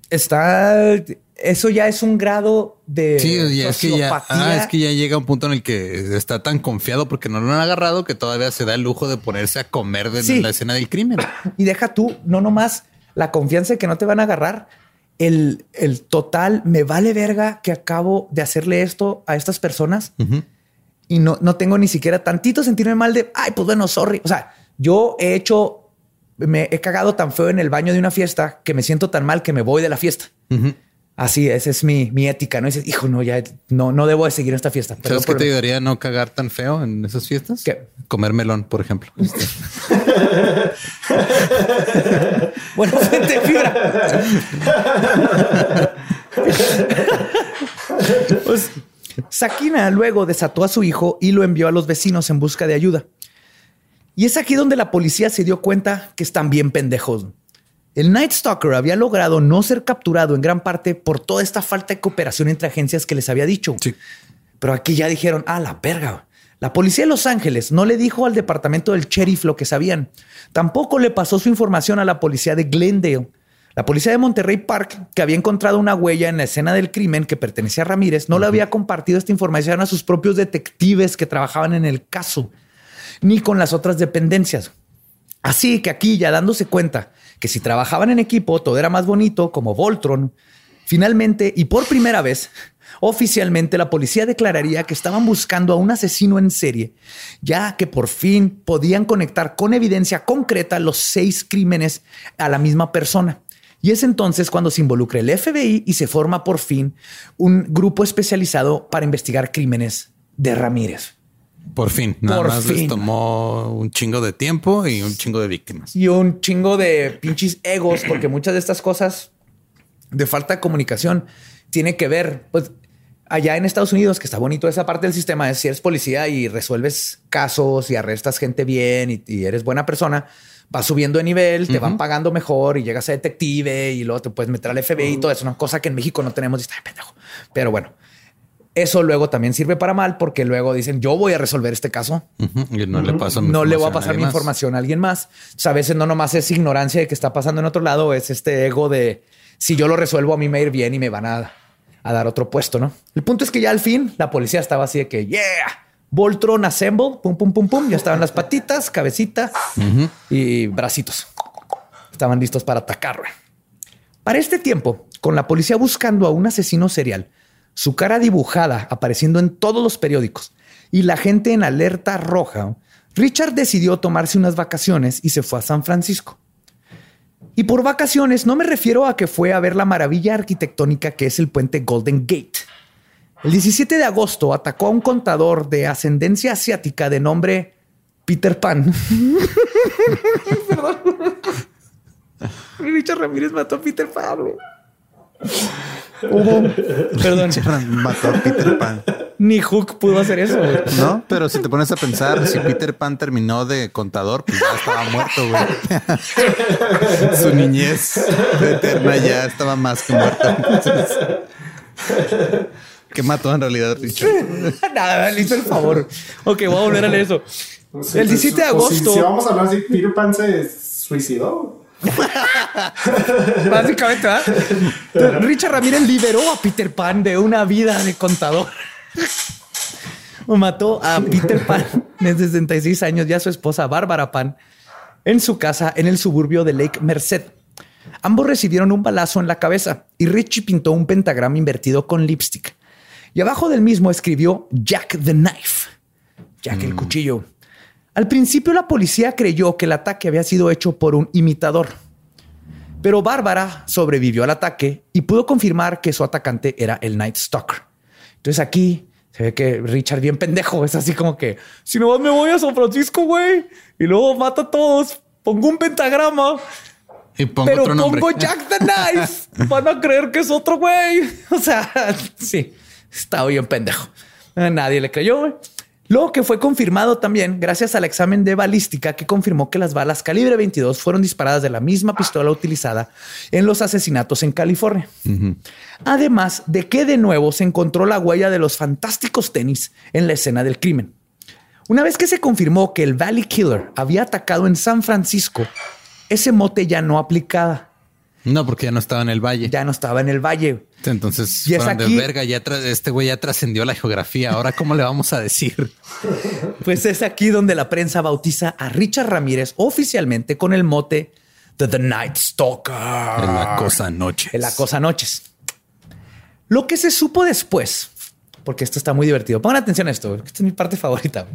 S2: está eso ya es un grado de
S1: sí, es que ya, ah, es que ya llega un punto en el que está tan confiado porque no lo han agarrado que todavía se da el lujo de ponerse a comer desde la escena del crimen.
S2: Y deja tú, no nomás la confianza de que no te van a agarrar, el, el total me vale verga que acabo de hacerle esto a estas personas y no, no tengo ni siquiera tantito sentirme mal de ay, pues bueno, sorry. O sea, yo he hecho, me he cagado tan feo en el baño de una fiesta que me siento tan mal que me voy de la fiesta. Así, esa es mi, mi ética, ¿no? Dices, hijo, no, ya no, no debo de seguir esta fiesta.
S1: ¿Sabes qué te ayudaría a no cagar tan feo en esas fiestas?
S2: ¿Qué?
S1: Comer melón, por ejemplo.
S2: bueno, fuente fibra. pues, Sakina luego desató a su hijo y lo envió a los vecinos en busca de ayuda. Y es aquí donde la policía se dio cuenta que están bien pendejos. El Night Stalker había logrado no ser capturado en gran parte por toda esta falta de cooperación entre agencias que les había dicho.
S1: Sí.
S2: Pero aquí ya dijeron, ah, la verga. La policía de Los Ángeles no le dijo al departamento del sheriff lo que sabían. Tampoco le pasó su información a la policía de Glendale. La policía de Monterrey Park, que había encontrado una huella en la escena del crimen que pertenecía a Ramírez, no le había compartido esta información a sus propios detectives que trabajaban en el caso, ni con las otras dependencias. Así que aquí, ya dándose cuenta que si trabajaban en equipo todo era más bonito, como Voltron. Finalmente, y por primera vez, oficialmente la policía declararía que estaban buscando a un asesino en serie, ya que por fin podían conectar con evidencia concreta los seis crímenes a la misma persona. Y es entonces cuando se involucra el FBI y se forma por fin un grupo especializado para investigar crímenes de Ramírez.
S1: Por fin, nada más les tomó un chingo de tiempo y un chingo de víctimas.
S2: Y un chingo de pinches egos, porque muchas de estas cosas de falta de comunicación tiene que ver, pues allá en Estados Unidos, que está bonito esa parte del sistema, es si eres policía y resuelves casos y arrestas gente bien y, y eres buena persona, vas subiendo de nivel, te van pagando mejor y llegas a detective y luego te puedes meter al FBI y todo eso, una cosa que en México no tenemos y está pendejo. Pero bueno, eso luego también sirve para mal porque luego dicen yo voy a resolver este caso.
S1: Y no le paso mi
S2: No le voy a pasar mi información a alguien más. O sea, a veces no nomás es ignorancia de que está pasando en otro lado, es este ego de si yo lo resuelvo a mí me va a ir bien y me van a, a dar otro puesto, ¿no? El punto es que ya al fin la policía estaba así de que, yeah, Voltron Assemble, pum, pum, pum, pum, ya estaban las patitas, cabecita y bracitos. Estaban listos para atacar. Para este tiempo, con la policía buscando a un asesino serial, su cara dibujada apareciendo en todos los periódicos y la gente en alerta roja, Richard decidió tomarse unas vacaciones y se fue a San Francisco. Y por vacaciones no me refiero a que fue a ver la maravilla arquitectónica que es el puente Golden Gate. El 17 de agosto atacó a un contador de ascendencia asiática de nombre Peter Pan. Richard Ramírez mató a Peter Pan. Perdón,
S1: Mató a Peter Pan.
S2: ni Hook pudo hacer eso. güey.
S1: No, pero si te pones a pensar, si Peter Pan terminó de contador, pues ya estaba muerto, güey. Su niñez eterna ya estaba más que muerta. Entonces, ¿Qué mató en realidad, Richard?
S2: Nada, le hizo el favor. Ok, voy a volver a leer eso. El
S3: pues,
S2: 17 de
S3: pues, si-
S2: agosto.
S3: Si, vamos a hablar así, Peter Pan se suicidó.
S2: Básicamente, ¿verdad? Richard Ramírez liberó a Peter Pan de una vida de contador. O mató a Peter Pan de 66 años y a su esposa Bárbara Pan en su casa en el suburbio de Lake Merced. Ambos recibieron un balazo en la cabeza y Richie pintó un pentagrama invertido con lipstick. Y abajo del mismo escribió Jack the Knife, Jack el cuchillo. Al principio la policía creyó que el ataque había sido hecho por un imitador. Pero Bárbara sobrevivió al ataque y pudo confirmar que su atacante era el Night Stalker. Entonces aquí se ve que Richard bien pendejo es así como que si no me voy a San Francisco, güey, y luego mato a todos, pongo un pentagrama,
S1: Y pongo
S2: pero
S1: otro nombre.
S2: pongo Jack the Knife, van a creer que es otro güey. O sea, sí, estaba bien pendejo. A Nadie le creyó, güey. Lo que fue confirmado también gracias al examen de balística que confirmó que las balas calibre 22 fueron disparadas de la misma pistola utilizada en los asesinatos en California. Además de que de nuevo se encontró la huella de los fantásticos tenis en la escena del crimen. Una vez que se confirmó que el Valley Killer había atacado en San Francisco, ese mote ya no aplicaba,
S1: No, porque ya no estaba en el valle.
S2: ya no estaba en el valle.
S1: Entonces,
S2: Y es aquí-
S1: verga, ya este güey ya trascendió la geografía. Ahora, ¿cómo le vamos a decir?
S2: Pues es aquí donde la prensa bautiza a Richard Ramírez oficialmente con el mote de The Night Stalker.
S1: En la cosa noche.
S2: En la cosa noches. Lo que se supo después, porque esto está muy divertido. Pongan atención a esto, esta es mi parte favorita.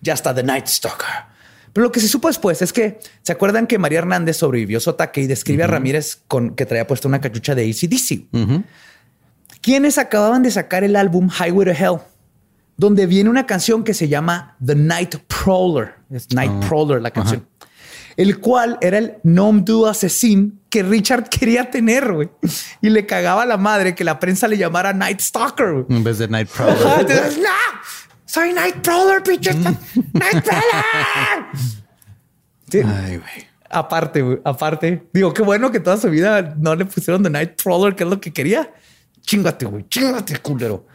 S2: Ya está The Night Stalker. Pero lo que se supo después es que se acuerdan que María Hernández sobrevivió su ataque y describe a Ramírez con que traía puesta una cachucha de ACDC. Quienes acababan de sacar el álbum Highway to Hell, donde viene una canción que se llama The Night Prowler. Es Night Prowler la canción. El cual era el nom du assassin que Richard quería tener, güey. Y le cagaba a la madre que la prensa le llamara Night Stalker. güey.
S1: En vez de Night Prowler.
S2: entonces, ¡No! ¡Soy Night Prowler, pinche! ¡Night Prowler! Sí,
S1: Ay, güey.
S2: aparte, güey, aparte. Digo, qué bueno que toda su vida no le pusieron The Night Prowler, que es lo que quería. Chingate, güey, chingate, culero.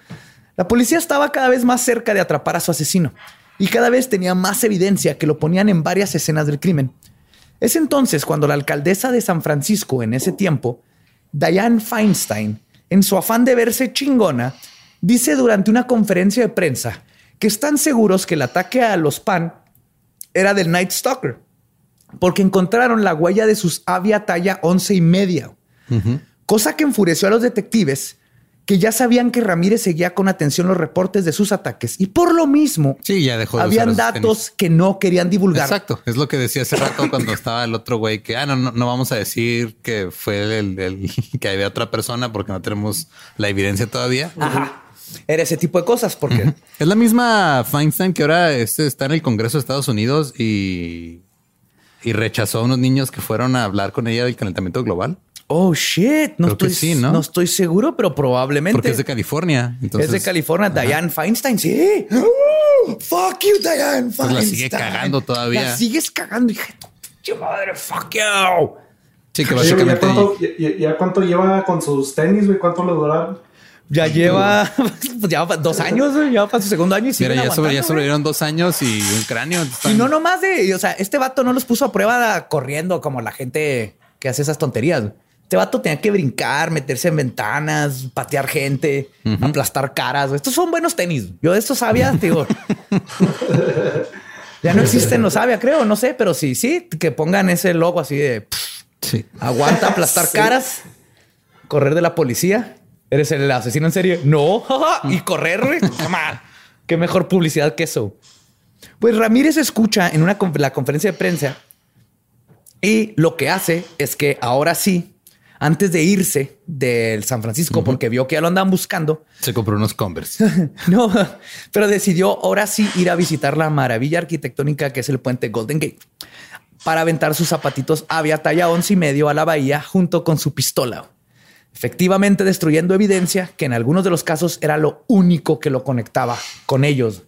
S2: La policía estaba cada vez más cerca de atrapar a su asesino y cada vez tenía más evidencia que lo ponían en varias escenas del crimen. Es entonces cuando la alcaldesa de San Francisco en ese tiempo, Diane Feinstein, en su afán de verse chingona, dice durante una conferencia de prensa que están seguros que el ataque a los PAN era del Night Stalker, porque encontraron la huella de sus avia talla once y media, cosa que enfureció a los detectives que ya sabían que Ramírez seguía con atención los reportes de sus ataques y por lo mismo
S1: Sí, ya dejó de
S2: habían datos que no querían divulgar.
S1: Exacto. Es lo que decía hace rato cuando estaba el otro güey que, ah, no, no, no vamos a decir que fue el, el- que había otra persona porque no tenemos la evidencia todavía.
S2: Ajá. Era ese tipo de cosas porque
S1: Es la misma Feinstein que ahora este, está en el Congreso de Estados Unidos y, y rechazó a unos niños que fueron a hablar con ella del calentamiento global.
S2: Oh shit, no,
S1: Creo
S2: estoy,
S1: sí, ¿no?
S2: ¿no? estoy seguro, pero probablemente
S1: Porque es de California. Entonces,
S2: es de California. Diane Feinstein, sí. Oh, fuck you, Diane Feinstein.
S1: Pues la sigue cagando todavía.
S2: La sigues cagando, hija. de madre, fuck you.
S1: Sí, que
S3: Oye, ¿ya,
S1: básicamente.
S3: cuánto, ya- ya- ya cuánto lleva con sus tenis, güey? ¿Cuánto le duraron?
S2: Ya lleva, pues ya va dos años, ya va para su segundo año y
S1: Mira,
S2: siguen
S1: ya, sobre, ya sobrevivieron dos años y un cráneo.
S2: Y
S1: Están-
S2: no nomás de, o sea, este vato no los puso a prueba corriendo como la gente que hace esas tonterías. Este vato tenía que brincar, meterse en ventanas, patear gente, aplastar caras. Estos son buenos tenis. Yo de estos sabía, digo. ya no existen los sabia, creo, no sé, pero sí, sí, que pongan ese logo así de pff,
S1: Sí.
S2: aguanta aplastar
S3: Sí.
S2: caras, correr de la policía. ¿Eres el asesino en serie? No. y correr, güey. Come on. Qué mejor publicidad que eso. Pues Ramírez escucha en una la conferencia de prensa y lo que hace es que ahora sí, antes de irse del San Francisco, porque vio que ya lo andaban buscando,
S1: Se compró unos Converse.
S2: no, pero decidió ahora sí ir a visitar la maravilla arquitectónica que es el puente Golden Gate para aventar sus zapatitos avia talla once y medio a la bahía junto con su pistola. Efectivamente destruyendo evidencia que en algunos de los casos era lo único que lo conectaba con ellos.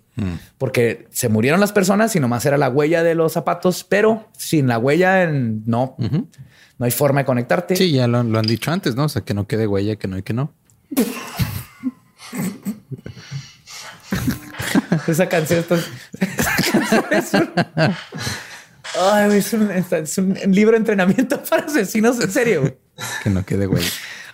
S2: Porque se murieron las personas y nomás era la huella de los zapatos, pero sin la huella en- no, no hay forma de conectarte.
S1: Sí, ya lo, lo han dicho antes, ¿no? O sea, que no quede huella, que no y que no.
S2: Esa canción está- esa canción es un, Ay, es un, es un libro de entrenamiento para asesinos en serio.
S1: Que no quede huella.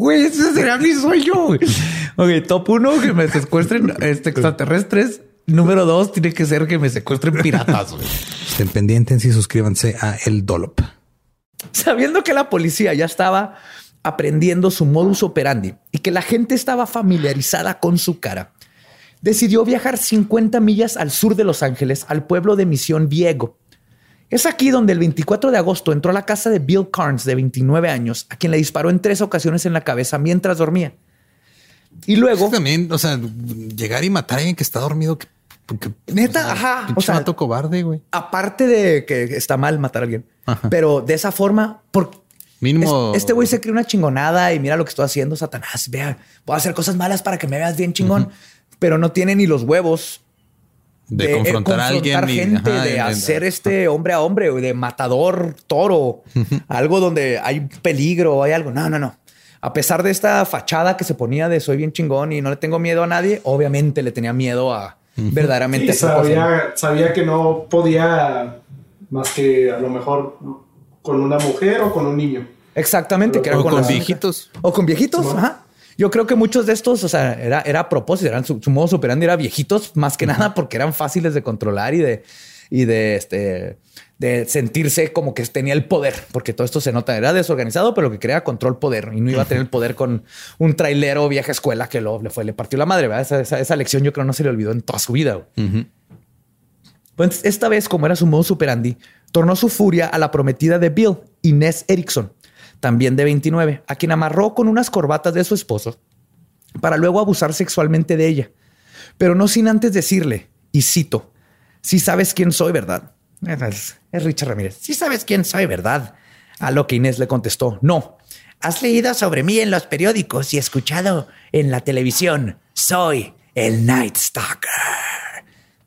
S2: Güey, ese será mi sueño. güey. Ok, top uno, que me secuestren este, extraterrestres. Número dos, tiene que ser que me secuestren piratas. güey.
S1: Estén pendientes y suscríbanse a El Dolop.
S2: Sabiendo que la policía ya estaba aprendiendo su modus operandi y que la gente estaba familiarizada con su cara, decidió viajar 50 millas al sur de Los Ángeles, al pueblo de Misión Viego. Es aquí donde el 24 de agosto entró a la casa de Bill Carnes, de 29 años, a quien le disparó en tres ocasiones en la cabeza mientras dormía. Y luego,
S1: También, o sea, llegar y matar a alguien que está dormido. que- que-
S2: Neta, ajá, o sea-
S1: cobarde, güey.
S2: aparte de que está mal matar a alguien, pero de esa forma, por
S1: Mínimo-
S2: es- este güey se cree una chingonada y mira lo que estoy haciendo, Satanás. Vea, puedo hacer cosas malas para que me veas bien chingón, pero no tiene ni los huevos
S1: De,
S2: eh,
S1: confrontar a alguien y
S2: gente,
S1: ajá,
S2: de
S1: y-
S2: hacer este hombre a hombre, o de matador toro, algo donde hay peligro, hay algo. No, no, no. A pesar de esta fachada que se ponía de soy bien chingón y no le tengo miedo a nadie, obviamente le tenía miedo a verdaderamente
S3: Sí, sabía, sabía que no podía más que a lo mejor con una mujer o con un niño.
S2: Exactamente, que era
S1: O con
S2: las-
S1: viejitos.
S2: O con viejitos, ajá. Yo creo que muchos de estos, o sea, era, era a propósito, eran su, su modo superandi era viejitos, más que nada porque eran fáciles de controlar y de, y de este, de sentirse como que tenía el poder, porque todo esto se nota, era desorganizado, pero lo que quería control poder y no iba a tener el poder con un trailero vieja escuela que lo, le fue, le partió la madre, ¿verdad? Esa, esa- esa lección yo creo no se le olvidó en toda su vida. Pues esta vez, como era su modo superandi, tornó su furia a la prometida de Bill, Inés Erickson, también de 29, a quien amarró con unas corbatas de su esposo para luego abusar sexualmente de ella. Pero no sin antes decirle, y cito, si sabes quién soy, ¿verdad? Es, Richard Ramírez. Si sabes quién soy, ¿verdad? A lo que Inés le contestó, no. Has leído sobre mí en los periódicos y escuchado en la televisión. Soy el Night Stalker.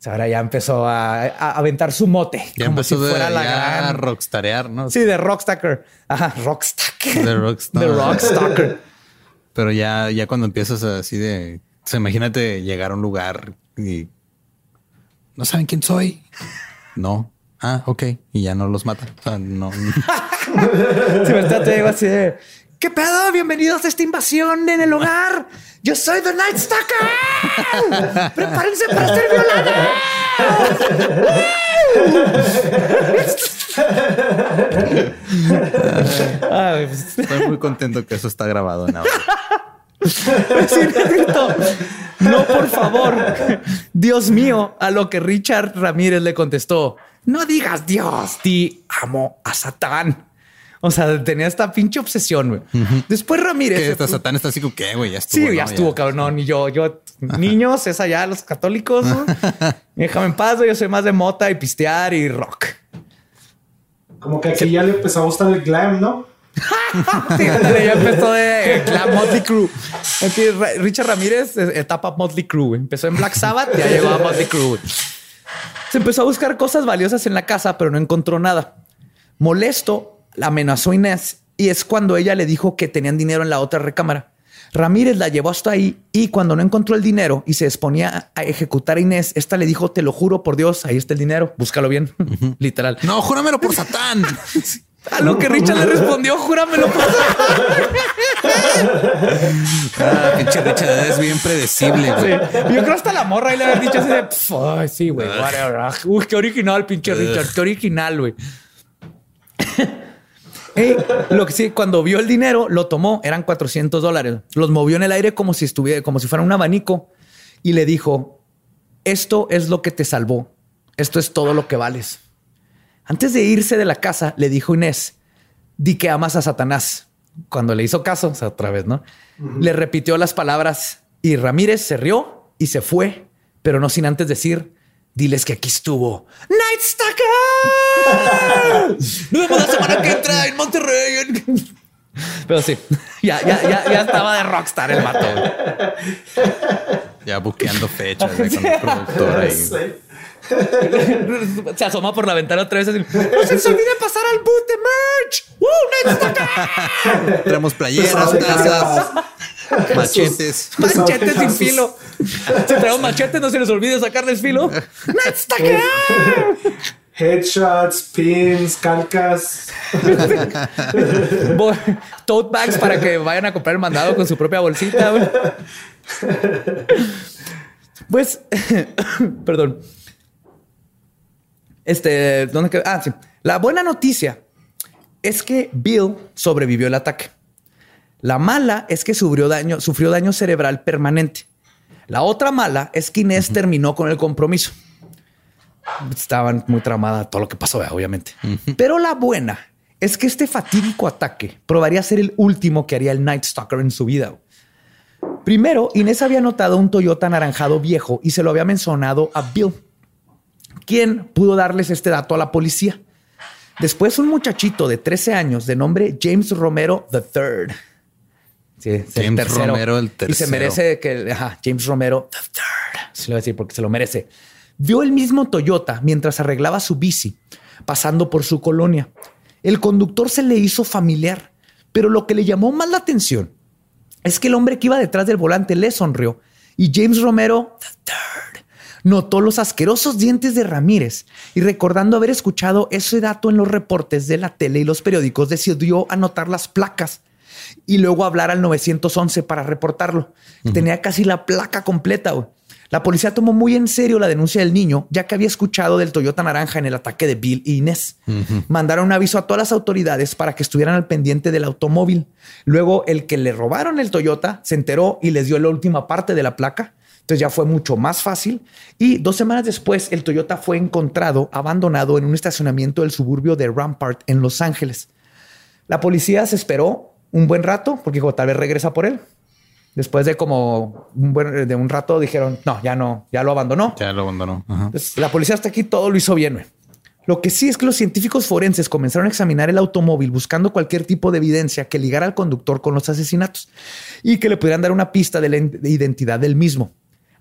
S2: Ahora ya empezó a, a aventar su mote.
S1: Ya
S2: como
S1: empezó
S2: si fuera
S1: de
S2: la gran...
S1: rockstarear, ¿no?
S2: Sí, de Rockstalker. Ajá, Rockstalker.
S1: De rockstar.
S2: De Rockstalker.
S1: Pero ya, ya cuando empiezas así de, o sea, imagínate llegar a un lugar y no saben quién soy. No. Ah, ok. Y ya no los mata. O sea, no.
S2: Se me te digo así de, ¿qué pedo? Bienvenidos a esta invasión en el hogar. Yo soy The Night Stalker. Prepárense para ser violados.
S1: Pues, Estoy muy contento que eso está grabado en audio.
S2: no, por favor. Dios mío, a lo que Richard Ramírez le contestó. No digas Dios, di amo a Satán. O sea, tenía esta pinche obsesión, güey. Después Ramírez.
S1: Que esta Satán está así como que, güey, ya estuvo.
S2: Sí, ya estuvo, cabrón. No, ni yo, yo, niños, es allá los católicos. Déjame en paz, yo soy más de mota y pistear y rock.
S3: Como que aquí ya le empezó a gustar el glam, ¿no?
S2: sí, ya empezó de glam Motley Crue. Aquí, Richard Ramírez, etapa Motley Crue. Empezó en Black Sabbath, ya llegó a Motley Crue. Se empezó a buscar cosas valiosas en la casa, pero no encontró nada. Molesto, la amenazó Inés y es cuando ella le dijo que tenían dinero en la otra recámara. Ramírez la llevó hasta ahí y cuando no encontró el dinero y se exponía a ejecutar a Inés, esta le dijo, te lo juro por Dios, ahí está el dinero, búscalo bien, literal.
S1: No, júramelo por Satán.
S2: A lo que Richard le respondió, júramelo por
S1: ah, pinche Richard es bien predecible, güey.
S2: Yo creo hasta la morra y le había dicho así de, sí, güey, Uy, qué original, pinche Richard, qué original, güey. Lo que sí, cuando vio el dinero, lo tomó, eran 400 dólares. Los movió en el aire como si estuviera, como si fuera un abanico y le dijo: Esto es lo que te salvó. Esto es todo lo que vales. Antes de irse de la casa, le dijo Inés: Di que amas a Satanás. Cuando le hizo caso, o sea, otra vez, ¿no? Le repitió las palabras y Ramírez se rió y se fue, pero no sin antes decir: Diles que aquí estuvo Night Stalker. Nos vemos la semana que entra en Monterrey. Pero sí, ya, ya, ya, ya estaba de rockstar el mato.
S1: Ya buqueando fechas con el productor ahí.
S2: Se asoma por la ventana otra vez así. No se olvide pasar al boot de merch. ¡Uh! ¡Night Stalker!
S1: Tenemos playeras, tazas. Machetes.
S2: Machetes sin filo. Si traemos machetes, no se les olvide sacarles filo.
S3: Headshots, pins, calcas.
S2: Tote bags para que vayan a comprar el mandado con su propia bolsita. Pues, perdón. Este, ¿dónde quedó? Ah, sí. La buena noticia es que Bill sobrevivió el ataque. La mala es que sufrió daño, sufrió daño cerebral permanente. La otra mala es que Inés terminó con el compromiso. Estaban muy tramada todo lo que pasó, obviamente. Pero la buena es que este fatídico ataque probaría ser el último que haría el Night Stalker en su vida. Primero, Inés había notado un Toyota anaranjado viejo y se lo había mencionado a Bill, quien pudo darles este dato a la policía. Después, un muchachito de 13 años de nombre James Romero III Sí,
S1: James Romero, el tercero.
S2: Y se merece que ajá, James Romero, the third, se lo voy a decir porque se lo merece. Vio el mismo Toyota mientras arreglaba su bici, pasando por su colonia. El conductor se le hizo familiar, pero lo que le llamó más la atención es que el hombre que iba detrás del volante le sonrió y James Romero, the third, notó los asquerosos dientes de Ramírez y recordando haber escuchado ese dato en los reportes de la tele y los periódicos, decidió anotar las placas y luego hablar al 911 para reportarlo. Tenía casi la placa completa. La policía tomó muy en serio la denuncia del niño, ya que había escuchado del Toyota naranja en el ataque de Bill y Inés. Mandaron un aviso a todas las autoridades para que estuvieran al pendiente del automóvil. Luego, el que le robaron el Toyota se enteró y les dio la última parte de la placa. Entonces ya fue mucho más fácil. Y dos semanas después, el Toyota fue encontrado abandonado en un estacionamiento del suburbio de Rampart en Los Ángeles. La policía se esperó un buen rato, porque dijo, tal vez regresa por él. Después de como un buen, de un rato dijeron, no, ya no, ya lo abandonó.
S1: Ya lo abandonó.
S2: la policía hasta aquí todo lo hizo bien. Lo que sí es que los científicos forenses comenzaron a examinar el automóvil buscando cualquier tipo de evidencia que ligara al conductor con los asesinatos y que le pudieran dar una pista de la identidad del mismo.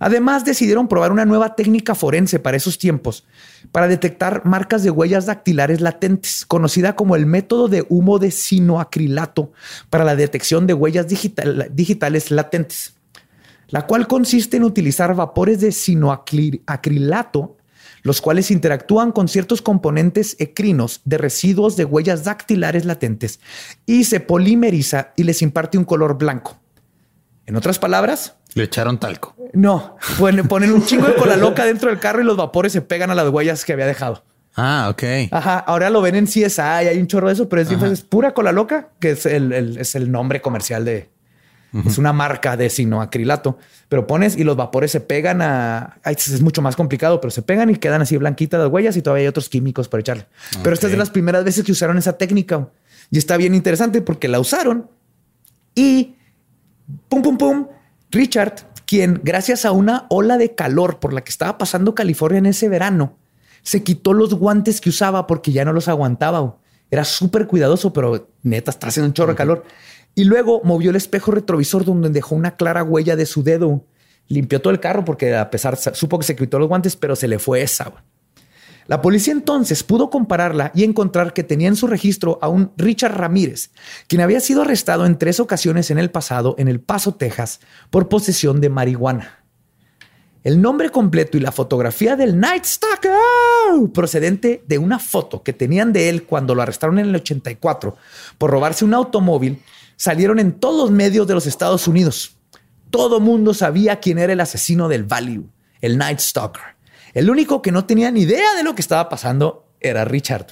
S2: Además, decidieron probar una nueva técnica forense para esos tiempos, para detectar marcas de huellas dactilares latentes, conocida como el método de humo de sinoacrilato para la detección de huellas digitales latentes, la cual consiste en utilizar vapores de sinoacrilato, los cuales interactúan con ciertos componentes ecrinos de residuos de huellas dactilares latentes y se polimeriza y les imparte un color blanco. En otras palabras,
S1: le echaron talco.
S2: No, ponen, un chingo de cola loca dentro del carro y los vapores se pegan a las huellas que había dejado.
S1: Ah, ok.
S2: Ajá. Ahora lo ven en CSI, hay un chorro de eso, pero es, es pura cola loca, que es el, es el nombre comercial de. Es una marca de sinoacrilato, pero pones y los vapores se pegan a. es mucho más complicado, pero se pegan y quedan así blanquitas las huellas y todavía hay otros químicos para echarle. Pero esta es de las primeras veces que usaron esa técnica y está bien interesante porque la usaron y pum, pum, pum. Richard, quien gracias a una ola de calor por la que estaba pasando California en ese verano, se quitó los guantes que usaba porque ya no los aguantaba. Era súper cuidadoso, pero neta, está haciendo un chorro de calor. Y luego movió el espejo retrovisor donde dejó una clara huella de su dedo. Limpió todo el carro porque a pesar, supo que se quitó los guantes, pero se le fue esa. La policía entonces pudo compararla y encontrar que tenía en su registro a un Richard Ramírez, quien había sido arrestado en tres ocasiones en el pasado en El Paso, Texas, por posesión de marihuana. El nombre completo y la fotografía del Night Stalker, procedente de una foto que tenían de él cuando lo arrestaron en el 84 por robarse un automóvil, salieron en todos los medios de los Estados Unidos. Todo mundo sabía quién era el asesino del Value, el Night Stalker. El único que no tenía ni idea de lo que estaba pasando era Richard.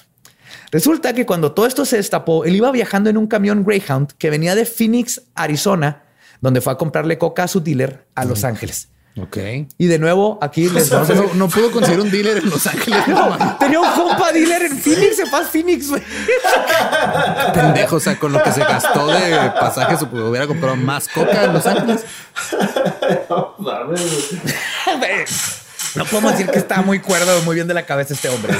S2: Resulta que cuando todo esto se destapó, él iba viajando en un camión Greyhound que venía de Phoenix, Arizona, donde fue a comprarle coca a su dealer a Los Ángeles.
S1: Ok.
S2: Y de nuevo, aquí les
S1: vamos a... no, no, pudo conseguir un dealer en Los Ángeles.
S2: tenía un compa dealer en Phoenix, se fue a Phoenix, güey.
S1: Pendejo, o sea, con lo que se gastó de pasajes, hubiera comprado más coca en Los Ángeles.
S2: No podemos decir que está muy cuerdo, muy bien de la cabeza este hombre.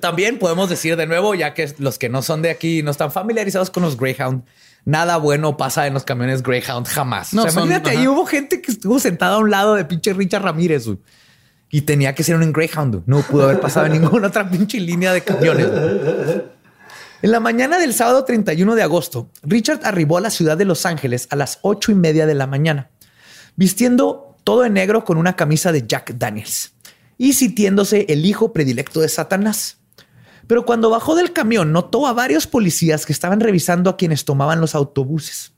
S2: También podemos decir de nuevo, ya que los que no son de aquí no están familiarizados con los Greyhound, nada bueno pasa en los camiones Greyhound jamás. No, imagínate, ahí hubo gente que estuvo sentada a un lado de pinche Richard Ramírez y tenía que ser un Greyhound. No pudo haber pasado en ninguna otra pinche línea de camiones. En la mañana del sábado 31 de agosto, Richard arribó a la ciudad de Los Ángeles a las ocho y media de la mañana, vistiendo todo en negro con una camisa de Jack Daniels y sintiéndose el hijo predilecto de Satanás. Pero cuando bajó del camión notó a varios policías que estaban revisando a quienes tomaban los autobuses.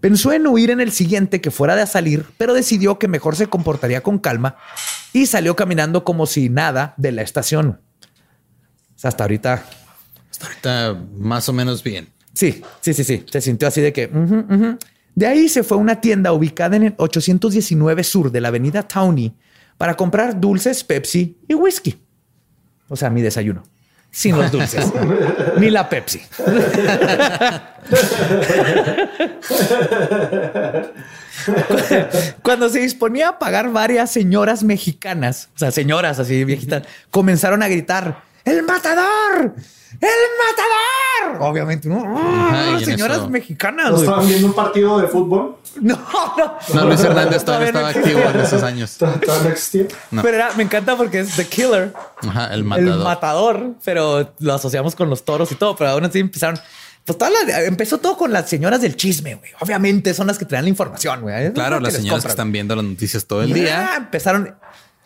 S2: Pensó en huir en el siguiente que fuera de salir, pero decidió que mejor se comportaría con calma y salió caminando como si nada de la estación. hasta ahorita.
S1: Hasta ahorita más o menos bien.
S2: Sí, sí, sí, sí. Se sintió así de que. De ahí se fue a una tienda ubicada en el 819 sur de la avenida Townie para comprar dulces, Pepsi y whisky. O sea, mi desayuno. Sin los dulces. Ni la Pepsi. Cuando se disponía a pagar varias señoras mexicanas, o sea, señoras así viejitas, comenzaron a gritar, ¡El matador! ¡El matador! Obviamente, ¿no? Ah, señoras mexicanas.
S3: ¿No estaban viendo un partido de fútbol?
S2: No, no.
S1: No, Luis Hernández todavía estaba activo en esos años.
S3: Todavía no existía.
S2: Pero era, me encanta porque es The Killer.
S1: Ajá, el matador.
S2: El matador, pero lo asociamos con los toros y todo. Pero aún así empezaron. Pues toda la, empezó todo con las señoras del chisme, güey. Obviamente son las que traen la información, güey.
S1: Claro, las señoras que están viendo las noticias todo el día.
S2: Empezaron.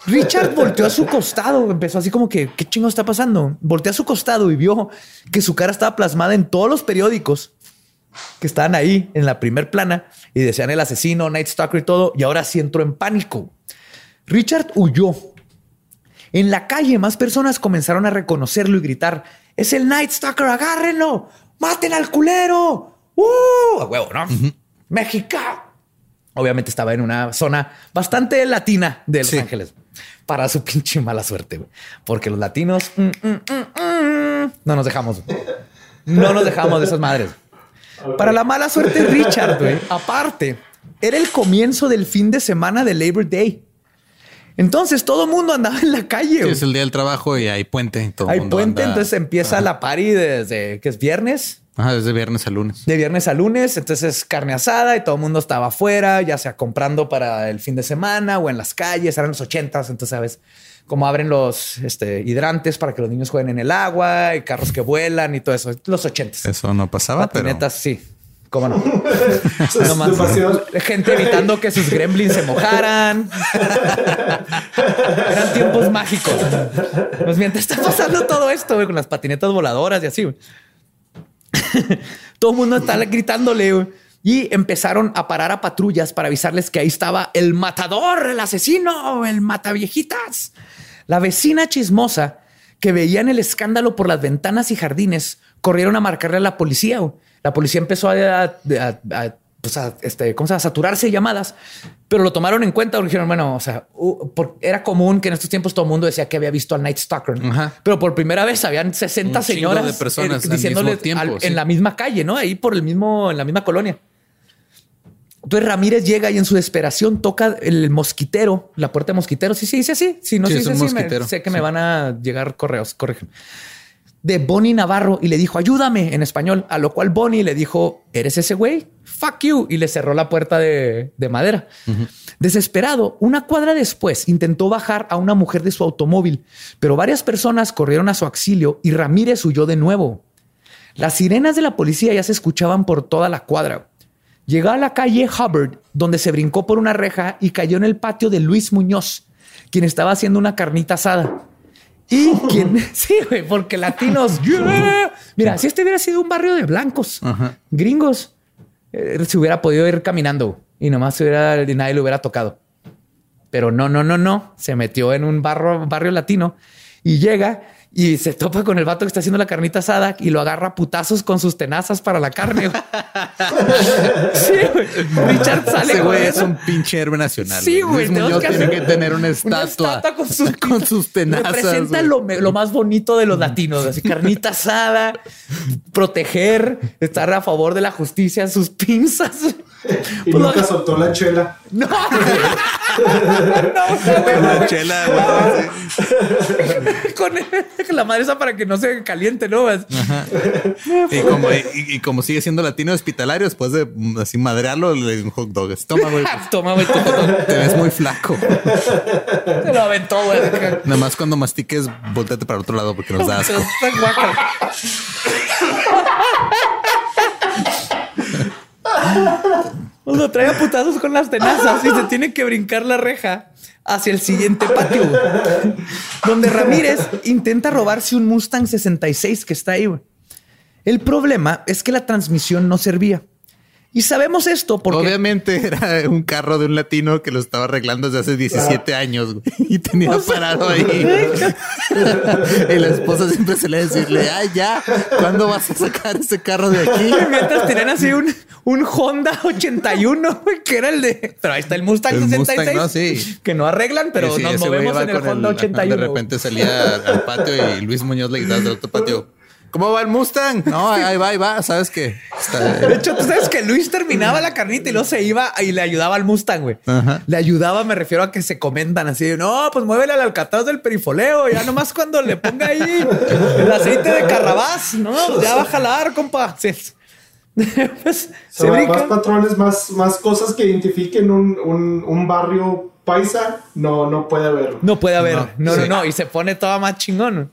S2: Richard volteó a su costado, empezó así como que, ¿qué chingo está pasando? Volteó a su costado y vio que su cara estaba plasmada en todos los periódicos que estaban ahí en la primer plana y decían el asesino, Night Stalker y todo, y ahora sí entró en pánico. Richard huyó. En la calle más personas comenzaron a reconocerlo y gritar, es el Night Stalker, agárrenlo, maten al culero. ¡Uh! A huevo, ¿no? México. Obviamente estaba en una zona bastante latina de Los Ángeles para su pinche mala suerte, porque los latinos mm, mm, mm, no nos dejamos. No nos dejamos de esas madres. Para la mala suerte, Richard, güey, aparte, era el comienzo del fin de semana de Labor Day. Entonces todo el mundo andaba en la calle.
S1: es el día del trabajo y hay puente.
S2: hay puente, entonces empieza la party desde que es viernes.
S1: Ajá, desde viernes a lunes.
S2: De viernes a lunes, entonces carne asada y todo el mundo estaba afuera, ya sea comprando para el fin de semana o en las calles, eran los ochentas, entonces sabes cómo abren los este, hidrantes para que los niños jueguen en el agua y carros que vuelan y todo eso. Los ochentas.
S1: Eso no pasaba,
S2: pero... sí. ¿Cómo no? Nomás
S3: demasiado-
S2: gente evitando que sus gremlins se mojaran. Eran tiempos mágicos. Pues mientras está pasando todo esto, güey, con las patinetas voladoras y así, güey. todo el mundo está gritándole. Y empezaron a parar a patrullas para avisarles que ahí estaba el matador, el asesino, el mataviejitas. La vecina chismosa que veían el escándalo por las ventanas y jardines corrieron a marcarle a la policía. La policía empezó a, pues a, este, ¿cómo se llama? a saturarse de llamadas, pero lo tomaron en cuenta. porque Dijeron, bueno, o sea, uh, por- era común que en estos tiempos todo el mundo decía que había visto al Night Stalker,
S1: Ajá.
S2: pero por primera vez habían 60
S1: Un
S2: señoras
S1: de personas al
S2: diciéndole
S1: tiempo,
S2: al-
S1: sí.
S2: en la misma calle, no ahí por el mismo, en la misma colonia. Entonces Ramírez llega y en su desesperación toca el mosquitero, la puerta de mosquitero. Sí, sí, dice así. Si no
S1: Sí,
S2: se dice así, me- sé que me van a llegar correos. Corrígeme. De Bonnie Navarro y le dijo, ayúdame en español. A lo cual Bonnie le dijo, ¿eres ese güey? Fuck you. Y le cerró la puerta de, de madera. Desesperado, una cuadra después intentó bajar a una mujer de su automóvil, pero varias personas corrieron a su auxilio y Ramírez huyó de nuevo. Las sirenas de la policía ya se escuchaban por toda la cuadra. Llegó a la calle Hubbard, donde se brincó por una reja y cayó en el patio de Luis Muñoz, quien estaba haciendo una carnita asada. Y quien, sí, güey, porque latinos, yeah. mira, si este hubiera sido un barrio de blancos,
S1: Ajá.
S2: gringos, eh, se hubiera podido ir caminando y nomás hubiera, y nadie lo hubiera tocado. Pero no, no, no, no. Se metió en un barrio, barrio latino y llega y se topa con el vato que está haciendo la carnita asada y lo agarra a putazos con sus tenazas para la carne. güey. sí, güey. Richard sale
S1: Ese güey
S2: con
S1: es un pinche héroe nacional.
S2: Sí, güey,
S1: Luis
S2: tenemos que
S1: tiene
S2: hacer
S1: que tener una
S2: una
S1: estatua,
S2: con sus,
S1: con sus tenazas.
S2: Representa lo, más bonito de los latinos, así carnita asada, proteger, estar a favor de la justicia, sus pinzas.
S3: Y
S2: Pues
S3: nunca
S2: lo-
S3: soltó la chela.
S2: No, no, güey,
S1: Con la chela, güey.
S2: con, la madre esa para que no se caliente, ¿no?
S1: Y como, y, y como sigue siendo latino hospitalario, después de mm, así madrearlo, le un hot dog. Toma, güey. pues,
S2: Toma, güey.
S1: Te ves muy flaco.
S2: Se lo aventó, güey.
S1: Nada más cuando mastiques, volteate para otro lado porque nos da asco.
S2: Pues lo trae a putazos con las tenazas y se tiene que brincar la reja hacia el siguiente patio, donde Ramírez intenta robarse un Mustang 66 que está ahí. El problema es que la transmisión no servía. Y sabemos esto porque
S1: Obviamente era un carro de un latino que lo estaba arreglando desde hace 17 años güey, y tenía parado ahí. y la esposa siempre se le decirle, ay, ya, ¿cuándo vas a sacar ese carro de aquí?
S2: mientras tenían así un, un Honda 81, güey, que era el de. Pero ahí está el Mustang
S1: El
S2: 66.
S1: Mustang, ¿no? Sí.
S2: Que no arreglan, pero
S1: Sí,
S2: nos movemos en el Honda
S1: ajá,
S2: 81.
S1: De repente salía al patio y Luis Muñoz le gritaba del otro patio. ¿Cómo va el Mustang? No, ahí va, ahí va. ¿Sabes qué? Está-
S2: De hecho, tú sabes que Luis terminaba la carnita y luego se iba y le ayudaba al Mustang, güey.
S1: Ajá.
S2: Le ayudaba, me refiero a que se comentan así. No, pues muévele al alcatraz del perifoleo. Ya nomás cuando le ponga ahí el aceite de carrabás, no, ya va a jalar, compa. Sí. Pues,
S3: O
S2: se
S3: sea, más patrones, más, más cosas que identifiquen un, un, un barrio paisa, no, no puede haber.
S2: No puede haber.
S1: No,
S2: No, no,
S1: sí.
S2: no. Y se pone toda más chingón.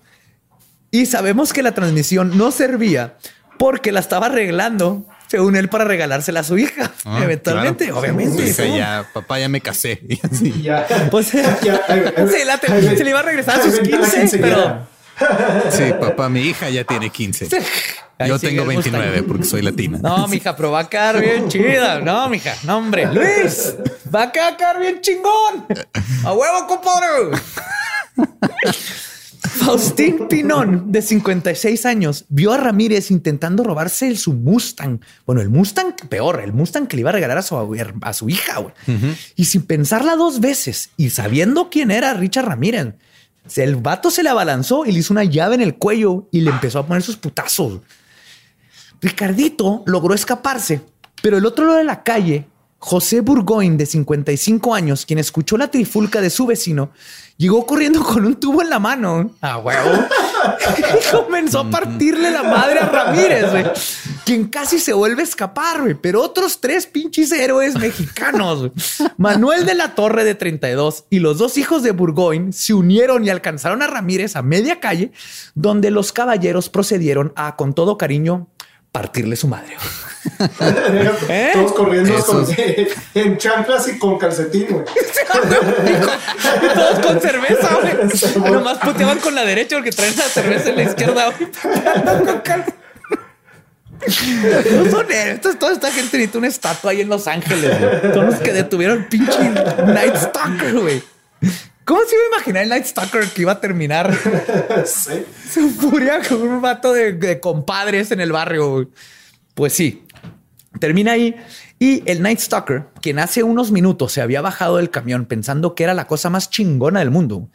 S2: Y sabemos que la transmisión no servía porque la estaba arreglando, según él, para regalársela a su hija.
S1: Ah,
S2: Eventualmente,
S1: claro.
S2: obviamente.
S1: Dice,
S2: ¿no?
S1: ya, papá, ya me casé. Y así.
S3: Y ya.
S2: Pues
S3: Ya,
S2: la te- se le iba a regresar a sus
S3: vente la
S2: 15,
S3: quinceañera.
S1: Sí, papá, mi hija ya tiene 15.
S2: Ahí
S1: Yo tengo
S2: el Mustang.
S1: 29 porque soy latina.
S2: No, mija, pero va a quedar bien chida. No, mija, no, hombre. Luis, va a quedar bien chingón. A huevo, compadre. Faustín Pinón, de 56 años, vio a Ramírez intentando robarse el, su Mustang. Bueno, el Mustang peor, el Mustang que le iba a regalar a su, a su hija. Y sin pensarla dos veces y sabiendo quién era Richard Ramírez, el vato se le abalanzó y le hizo una llave en el cuello y le empezó a poner sus putazos. Ricardito logró escaparse, pero el otro lado de la calle, José Burgoyne, de 55 años, quien escuchó la trifulca de su vecino, llegó corriendo con un tubo en la mano. A huevo. y comenzó a partirle la madre a Ramírez, güey, quien casi se vuelve a escapar, güey. Pero otros tres pinches héroes mexicanos, güey, Manuel de la Torre, de 32, y los dos hijos de Burgoyne se unieron y alcanzaron a Ramírez a media calle, donde los caballeros procedieron a, con todo cariño, partirle su madre.
S3: ¿Eh? Todos corriendo con, en chanclas y con calcetín, güey.
S2: todos con cerveza, güey. Nomás puteaban con la derecha porque traen la cerveza en la izquierda, güey. No son estos, toda esta gente necesita una estatua ahí en Los Ángeles, güey. Todos los que detuvieron pinche Night Stalker, güey. ¿Cómo se iba a imaginar el Night Stalker que iba a terminar? Sí. Su furia con un vato de, compadres en el barrio. Pues sí, termina ahí. Y el Night Stalker, quien hace unos minutos se había bajado del camión pensando que era la cosa más chingona del mundo,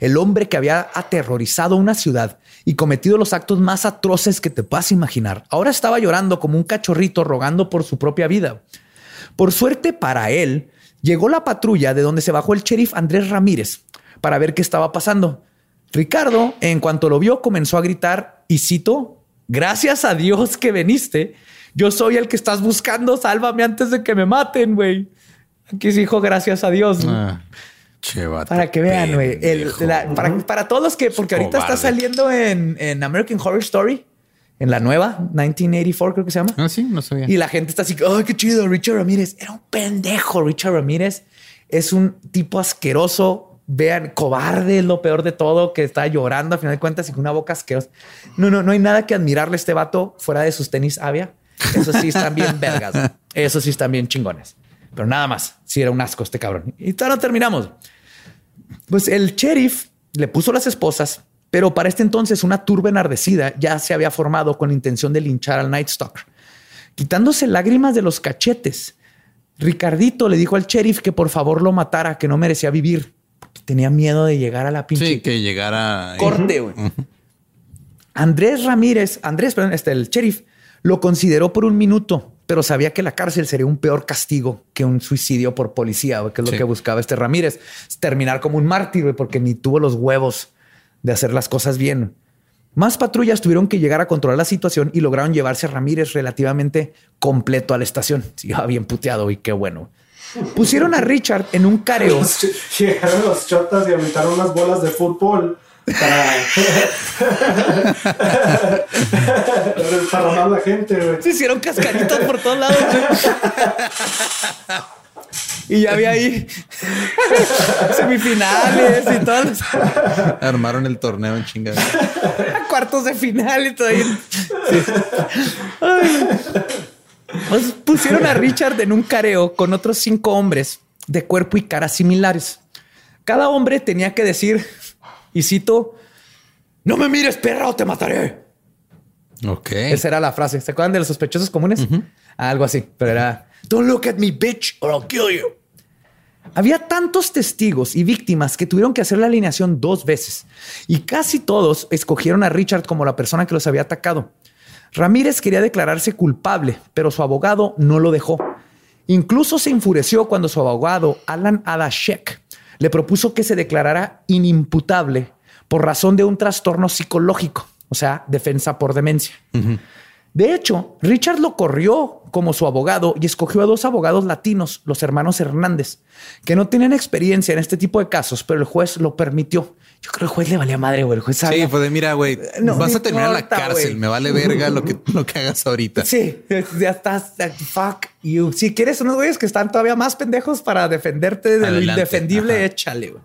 S2: el hombre que había aterrorizado una ciudad y cometido los actos más atroces que te puedas imaginar, ahora estaba llorando como un cachorrito rogando por su propia vida. Por suerte para él, Llegó la patrulla de donde se bajó el sheriff Andrés Ramírez para ver qué estaba pasando. Ricardo, en cuanto lo vio, comenzó a gritar y cito, gracias a Dios que veniste. Yo soy el que estás buscando. Sálvame antes de que me maten, güey. Aquí se dijo gracias a Dios. Ah, para que vean, güey. Para, todos los que, porque ahorita está saliendo en, en American Horror Story en la nueva 1984 creo que se llama.
S1: Ah, sí, no sabía.
S2: Y la gente está así, ay, qué chido, Richard Ramírez. Era un pendejo, Richard Ramírez. Es un tipo asqueroso. Vean, cobarde, lo peor de todo, que está llorando a final de cuentas y con una boca asquerosa. No, no, no hay nada que admirarle a este vato fuera de sus tenis avia. Eso sí están bien vergas. Eso sí están bien chingones. Pero nada más, sí era un asco este cabrón. Y todavía no terminamos. Pues el sheriff le puso las esposas pero para este entonces una turba enardecida ya se había formado con la intención de linchar al Night Stalker. Quitándose lágrimas de los cachetes, Ricardito le dijo al sheriff que por favor lo matara, que no merecía vivir. Tenía miedo de llegar a la pinche.
S1: Sí, que llegara.
S2: Corte, güey. Andrés Ramírez, Andrés, perdón, este, el sheriff, lo consideró por un minuto, pero sabía que la cárcel sería un peor castigo que un suicidio por policía, que es lo que buscaba este Ramírez. Terminar como un mártir, porque ni tuvo los huevos de hacer las cosas bien. Más patrullas tuvieron que llegar a controlar la situación y lograron llevarse a Ramírez relativamente completo a la estación. Sí, bien puteado y qué bueno. Pusieron a Richard en un careo.
S3: Llegaron los chotas y aventaron unas bolas de fútbol para, para la gente.
S2: Se hicieron cascaritas por todos lados. Y ya había ahí semifinales y todo.
S1: Armaron el torneo en chingada.
S2: Cuartos de final y todo. Pues pusieron a Richard en un careo con otros cinco hombres de cuerpo y cara similares. Cada hombre tenía que decir, y cito, no me mires, perra, o te mataré.
S1: Ok.
S2: Esa era la frase. ¿Se acuerdan de los sospechosos comunes? Algo así, pero era Don't look at me, bitch, or I'll kill you. Había tantos testigos y víctimas que tuvieron que hacer la alineación dos veces y casi todos escogieron a Richard como la persona que los había atacado. Ramírez quería declararse culpable, pero su abogado no lo dejó. Incluso se enfureció cuando su abogado, Alan Adashek, le propuso que se declarara inimputable por razón de un trastorno psicológico, o sea, defensa por demencia. De hecho, Richard lo corrió como su abogado y escogió a dos abogados latinos, los hermanos Hernández, que no tienen experiencia en este tipo de casos, pero el juez lo permitió. Yo creo que el juez le valía madre, güey. El juez
S1: sabía. Sí, pues mira, güey, vas a terminar la cárcel. Me vale verga lo que, lo que hagas ahorita.
S2: Sí, ya estás. Fuck you. Si quieres unos güeyes que están todavía más pendejos para defenderte de lo indefendible, échale, güey.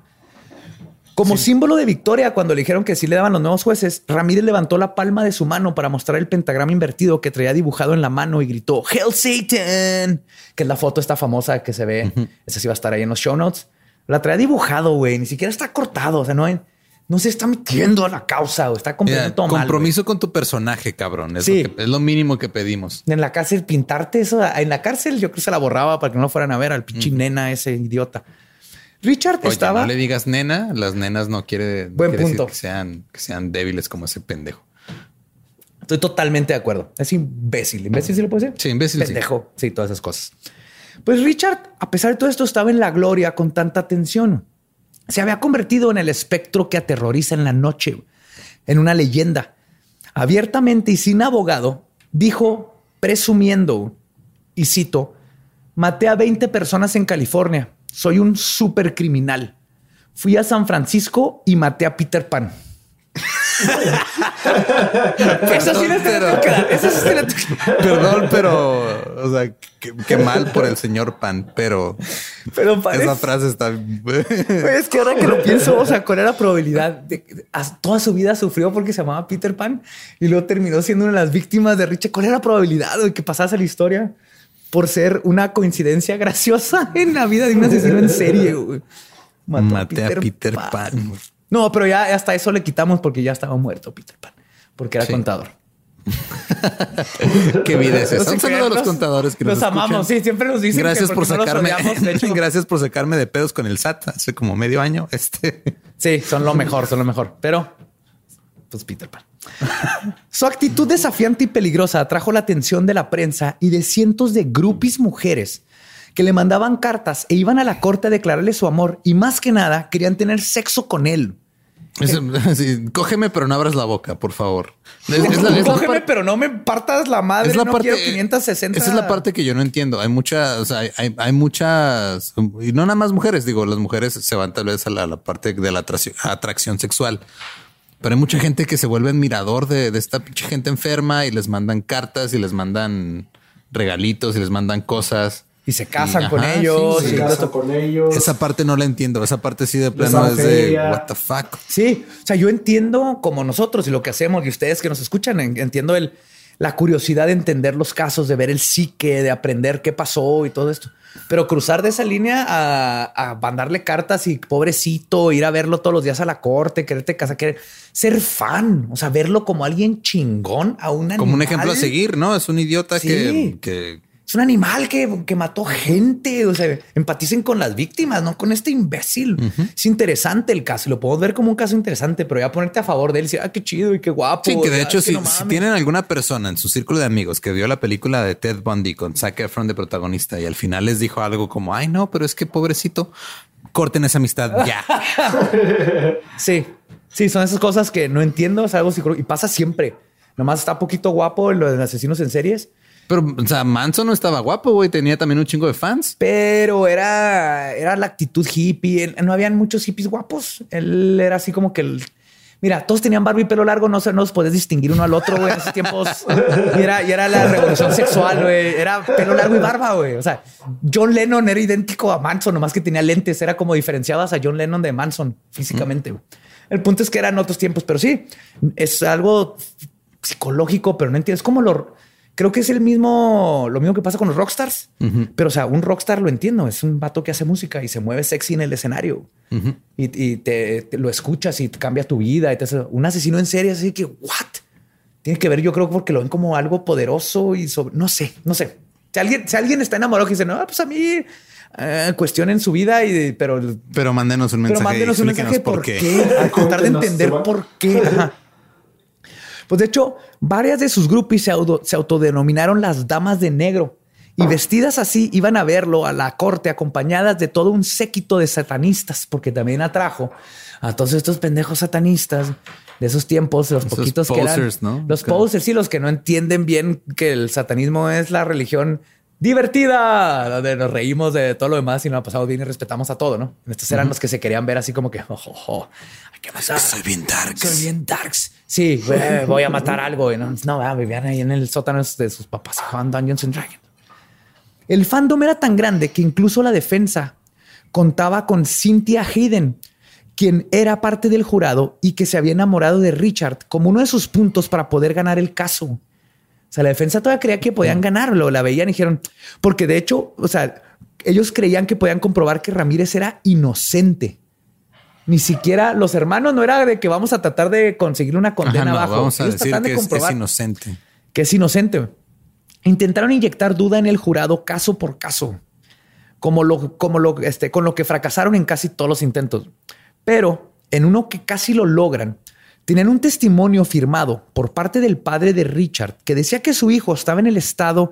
S2: Como símbolo de victoria, cuando le dijeron que sí le daban los nuevos jueces, Ramírez levantó la palma de su mano para mostrar el pentagrama invertido que traía dibujado en la mano y gritó Hell Satan, que es la foto esta famosa que se ve. Esa sí va a estar ahí en los show notes. La traía dibujado, güey. Ni siquiera está cortado. O sea, no, no se está metiendo a la causa o está cumpliendo todo
S1: Compromiso con tu personaje, cabrón. Es, lo es lo mínimo que pedimos.
S2: En la cárcel, pintarte eso. En la cárcel, yo creo que se la borraba para que no fueran a ver al pinche nena ese idiota. Richard estaba.
S1: No le digas nena, las nenas no quiere,
S2: Buen punto.
S1: que sean, que sean débiles como ese pendejo.
S2: Estoy totalmente de acuerdo. Es imbécil. ¿Imbécil se le puede decir?
S1: Sí, imbécil.
S2: Pendejo. Sí. todas esas cosas. Pues Richard, a pesar de todo esto, estaba en la gloria con tanta atención. Se había convertido en el espectro que aterroriza en la noche, en una leyenda. Abiertamente y sin abogado, dijo, presumiendo, y cito, maté a 20 personas en California soy un super criminal. Fui a San Francisco y maté a Peter Pan. Eso sí
S1: pero-.
S2: Eso que-
S1: Perdón, pero, o sea, qué, mal por el señor Pan, pero
S2: Pero parece.
S1: esa frase está.
S2: Güey, Es que ahora que lo pienso, o sea, ¿cuál era la probabilidad de toda su vida sufrió porque se llamaba Peter Pan y luego terminó siendo una de las víctimas de Richard? ¿Cuál era la probabilidad de que pasase la historia por ser una coincidencia graciosa en la vida de un asesino en serie? güey? Mató
S1: Maté a Peter Pan.
S2: No, pero ya hasta eso le quitamos porque ya estaba muerto Peter Pan, porque era
S1: Sí.
S2: contador.
S1: Qué vida es esa. Un saludo a los
S2: nos-
S1: contadores que nos,
S2: Los amamos,
S1: escuchan.
S2: sí, siempre nos dicen
S1: Gracias
S2: que
S1: por
S2: porque no
S1: sacarme.
S2: odiamos, de hecho.
S1: Gracias por sacarme de pedos con el SAT hace como medio año. Este
S2: Sí, son lo mejor, son lo mejor. Pero, pues Peter Pan. Su actitud desafiante y peligrosa atrajo la atención de la prensa y de cientos de groupies mujeres que le mandaban cartas e iban a la corte a declararle su amor y más que nada querían tener sexo con él.
S1: es- sí, cógeme, pero no abras la boca, por favor. Es, es la, es la
S2: Cógeme, pero no me partas la madre.
S1: es la
S2: no
S1: parte.
S2: quiero 560.
S1: Esa es la parte que yo no entiendo. Hay muchas, o sea, hay, hay- hay muchas, y no nada más mujeres. Digo, las mujeres se van tal vez a la, la parte de la atracción, atracción sexual. Pero hay mucha gente que se vuelve admirador de, de esta pinche gente enferma y les mandan cartas y les mandan regalitos y les mandan cosas.
S2: Y se casan
S1: Y,
S2: con
S1: ajá,
S2: ellos.
S1: sí,
S2: y
S3: Se
S2: todo
S3: casan con ellos.
S1: Esa parte no la entiendo. Esa parte sí de plano es de what the fuck.
S2: Sí, o sea, yo entiendo como nosotros y lo que hacemos y ustedes que nos escuchan, en- entiendo el, la curiosidad de entender los casos, de ver el psique, de aprender qué pasó y todo esto. Pero cruzar de esa línea a, a mandarle cartas y pobrecito, ir a verlo todos los días a la corte, quererte casar, querer ser fan, o sea, verlo como alguien chingón a un
S1: Como un
S2: animal.
S1: ejemplo a seguir, ¿no? Es un idiota
S2: Sí.
S1: que, que
S2: Es un animal que, que mató gente. O sea, empaticen con las víctimas, no con este imbécil. Es interesante el caso lo podemos ver como un caso interesante, pero ya ponerte a favor de él y decir, ah, qué chido y qué guapo.
S1: Sí, que de hecho, si,
S2: no
S1: si
S2: mames.
S1: tienen alguna persona en su círculo de amigos que vio la película de Ted Bundy con Zac Efron de protagonista y al final les dijo algo como, ay, no, pero es que pobrecito, corten esa amistad ya.
S2: Sí, sí, son esas cosas que no entiendo. Es algo psicológico y pasa siempre. Nomás está poquito guapo lo de asesinos en series,
S1: Pero, o sea, Manson no estaba guapo, güey. Tenía también un chingo de fans.
S2: pero era, era la actitud hippie. No habían muchos hippies guapos. Él era así como que el. Mira, todos tenían barba y pelo largo, no se nos podías distinguir uno al otro, güey, en esos tiempos. Y era, y era la revolución sexual, güey. Era pelo largo y barba, güey. O sea, John Lennon era idéntico a Manson, nomás que tenía lentes. Era como diferenciabas a John Lennon de Manson físicamente. güey. El punto es que eran otros tiempos, pero sí, es algo psicológico, pero no entiendes cómo lo. Creo que es el mismo, lo mismo que pasa con los rockstars. Pero, o sea, un rockstar lo entiendo. Es un vato que hace música y se mueve sexy en el escenario y, y te, te lo escuchas y te cambia tu vida. Y te hace- un asesino en serie, así que, what? Tiene que ver, yo creo, porque lo ven como algo poderoso y sobre, no sé, no sé. Si alguien, si alguien está enamorado que dice, no, pues a mí eh, cuestionen su vida, y, pero,
S1: Pero mándenos un
S2: pero
S1: mensaje.
S2: mándenos un mensaje por qué, a tratar de entender por qué. Ajá. Pues de hecho, varias de sus groupies se, auto- se autodenominaron las damas de negro y vestidas así iban a verlo a la corte acompañadas de todo un séquito de satanistas, porque también atrajo a todos estos pendejos satanistas de esos tiempos, los
S1: Esos
S2: poquitos que eran
S1: posers, ¿no?
S2: los
S1: Claro.
S2: posers, sí, los que no entienden bien que el satanismo es la religión divertida, donde nos reímos de todo lo demás y nos ha pasado bien y respetamos a todo, ¿no? Estos eran los que se querían ver así como que, oh, oh, oh, hay que matar.
S1: Soy bien dark.
S2: Soy bien darks. Sí, güey, voy a matar algo. Y no, no vivían ahí en el sótano de sus papás y jugaban Dungeons and Dragons. El fandom era tan grande que incluso la defensa contaba con Cynthia Hayden, quien era parte del jurado y que se había enamorado de Richard como uno de sus puntos para poder ganar el caso. O sea, la defensa todavía creía que podían ganarlo, la veían y dijeron, porque de hecho, o sea, ellos creían que podían comprobar que Ramírez era inocente. Ni siquiera los hermanos no era de que vamos a tratar de conseguir una
S1: Ajá,
S2: condena
S1: no,
S2: abajo.
S1: vamos a
S2: Ellos
S1: decir
S2: de
S1: que es, inocente.
S2: que es inocente. Intentaron inyectar duda en el jurado caso por caso, como lo, como lo, este, con lo que fracasaron en casi todos los intentos. Pero en uno que casi lo logran, tenían un testimonio firmado por parte del padre de Richard que decía que su hijo estaba en el estado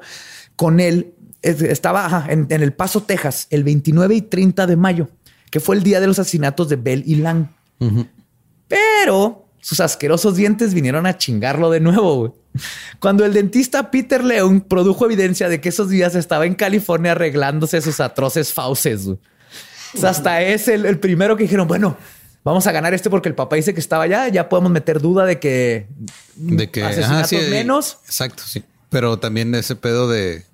S2: con él, es- estaba ajá, en, en El Paso, Texas, el 29 y 30 de mayo, que fue el día de los asesinatos de Bell y Lang. Pero sus asquerosos dientes vinieron a chingarlo de nuevo. Cuando el dentista Peter Leung produjo evidencia de que esos días estaba en California arreglándose sus atroces fauces. güey. O sea, hasta es el, el primero que dijeron, bueno, vamos a ganar este porque el papá dice que estaba allá, ya podemos meter duda de que
S1: de que
S2: asesinatos
S1: ajá, sí,
S2: menos.
S1: Exacto, sí. Pero también ese pedo de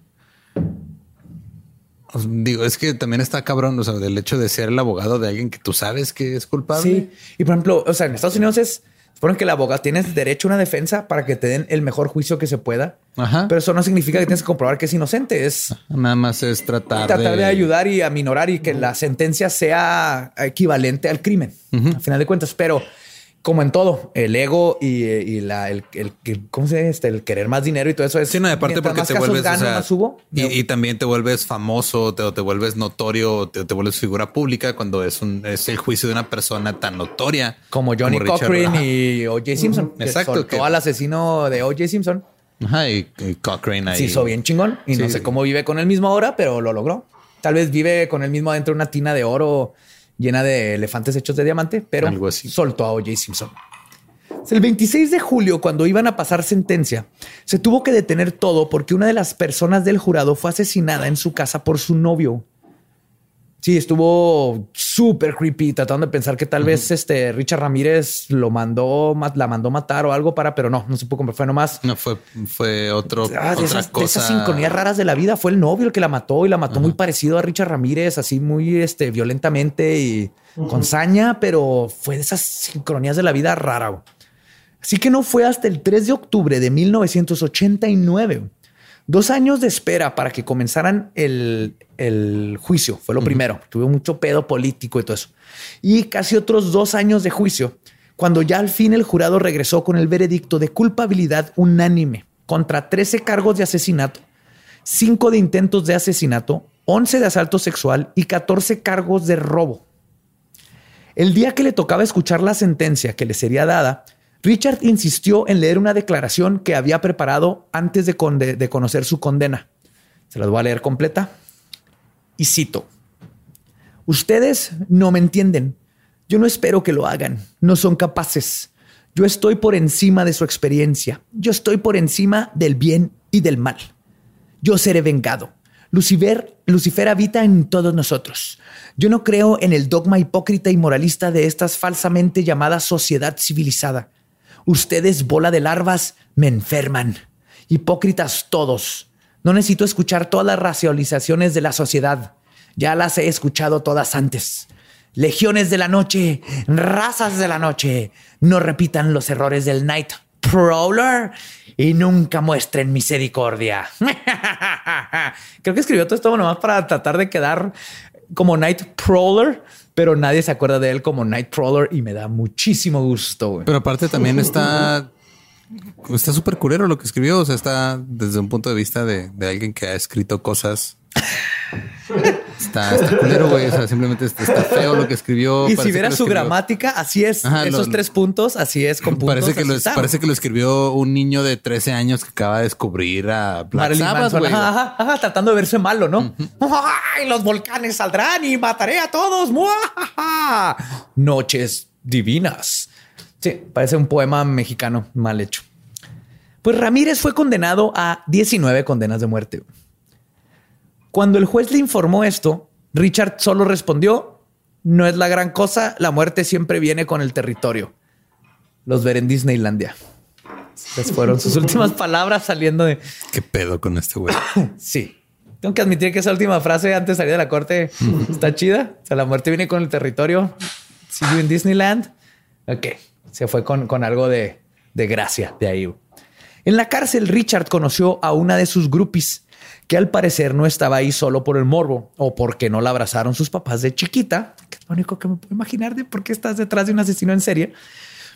S1: digo, es que también está cabrón, o sea, del hecho de ser el abogado de alguien que tú sabes que es culpable.
S2: Sí. Y por ejemplo, o sea, en Estados Unidos es suponen que el abogado tienes derecho a una defensa para que te den el mejor juicio que se pueda.
S1: Ajá.
S2: Pero eso no significa que tienes que comprobar que es inocente. Es
S1: Nada más es tratar,
S2: tratar de... ayudar y aminorar y que la sentencia sea equivalente al crimen, al final de cuentas. Pero como en todo, el ego y, y la, el, el, el- ¿cómo se dice? Este, el querer más dinero y todo eso es.
S1: Sí, no, aparte porque te vuelves, o
S2: gano,
S1: sea,
S2: más subo.
S1: y, y también te vuelves famoso, te, te vuelves notorio, te, te vuelves figura pública cuando es un es el juicio de una persona tan notoria
S2: como Johnny
S1: Richard-
S2: Cochran y O.J. Simpson.
S1: Exacto, que-
S2: al asesino de O.J. Simpson.
S1: Ajá, y, y Cochrane ahí.
S2: Se hizo bien chingón y no sé cómo vive con el mismo ahora, pero lo logró. Tal vez vive con el mismo adentro de una tina de oro llena de elefantes hechos de diamante, pero
S1: Algo así.
S2: soltó a O.J. Simpson. El 26 de julio, cuando iban a pasar sentencia, se tuvo que detener todo porque una de las personas del jurado fue asesinada en su casa por su novio. Sí, estuvo súper creepy, tratando de pensar que tal vez este Richard Ramírez lo mandó, ma- la mandó matar o algo para, pero no, no se pudo comprar. Fue nomás
S1: No fue, fue otro,
S2: Ah, de,
S1: otra
S2: esas, de
S1: cosa.
S2: esas sincronías raras de la vida. Fue el novio el que la mató y la mató muy parecido a Richard Ramírez, así muy este, violentamente y con saña, pero fue de esas sincronías de la vida rara. güey. Así que no fue hasta el 3 de octubre de 1989. Dos años de espera para que comenzaran el, el juicio. Fue lo primero. Tuvo mucho pedo político y todo eso. Y casi otros dos años de juicio, cuando ya al fin el jurado regresó con el veredicto de culpabilidad unánime contra 13 cargos de asesinato, 5 de intentos de asesinato, 11 de asalto sexual y 14 cargos de robo. El día que le tocaba escuchar la sentencia que le sería dada, Richard insistió en leer una declaración que había preparado antes de, conde- de conocer su condena. Se las voy a leer completa. Y cito. Ustedes no me entienden. Yo no espero que lo hagan. No son capaces. Yo estoy por encima de su experiencia. Yo estoy por encima del bien y del mal. Yo seré vengado. Lucifer, Lucifer habita en todos nosotros. Yo no creo en el dogma hipócrita y moralista de estas falsamente llamadas sociedad civilizada. Ustedes, bola de larvas, me enferman. Hipócritas todos. No necesito escuchar todas las racionalizaciones de la sociedad. Ya las he escuchado todas antes. Legiones de la noche, razas de la noche, no repitan los errores del Night Prowler y nunca muestren misericordia. Creo que escribió todo esto nomás para tratar de quedar como Night Prowler, pero nadie se acuerda de él como Night Prowler y me da muchísimo gusto. güey.
S1: Pero aparte también está está súper culero lo que escribió. O sea, está desde un punto de vista de, de alguien que ha escrito cosas. Está, está culero, güey. O sea, simplemente está, está feo lo que escribió.
S2: Y si vieras su
S1: escribió-
S2: gramática, así es.
S1: Ajá,
S2: Esos
S1: lo-
S2: tres puntos, así es con puntos.
S1: Parece que, lo, parece que lo escribió un niño de 13 años que acaba de descubrir a Black Sabbath, güey.
S2: ajá, ajá, ajá, tratando de verse malo, ¿no? ¡Ay, los volcanes saldrán y mataré a todos! ¡Muajaja! Noches divinas. Sí, parece un poema mexicano mal hecho. Pues Ramírez fue condenado a 19 condenas de muerte. Cuando el juez le informó esto, Richard solo respondió, no es la gran cosa, la muerte siempre viene con el territorio. Los veré en Disneylandia. Esas fueron sus últimas palabras saliendo de...
S1: ¿Qué pedo con este güey?
S2: Sí. Tengo que admitir que esa última frase antes de salir de la corte está chida. O sea, la muerte viene con el territorio. You in Disneyland. Ok. Se fue con, con algo de, de gracia de ahí. En la cárcel, Richard conoció a una de sus groupies que al parecer no estaba ahí solo por el morbo o porque no la abrazaron sus papás de chiquita, que es lo único que me puedo imaginar de por qué estás detrás de un asesino en serie.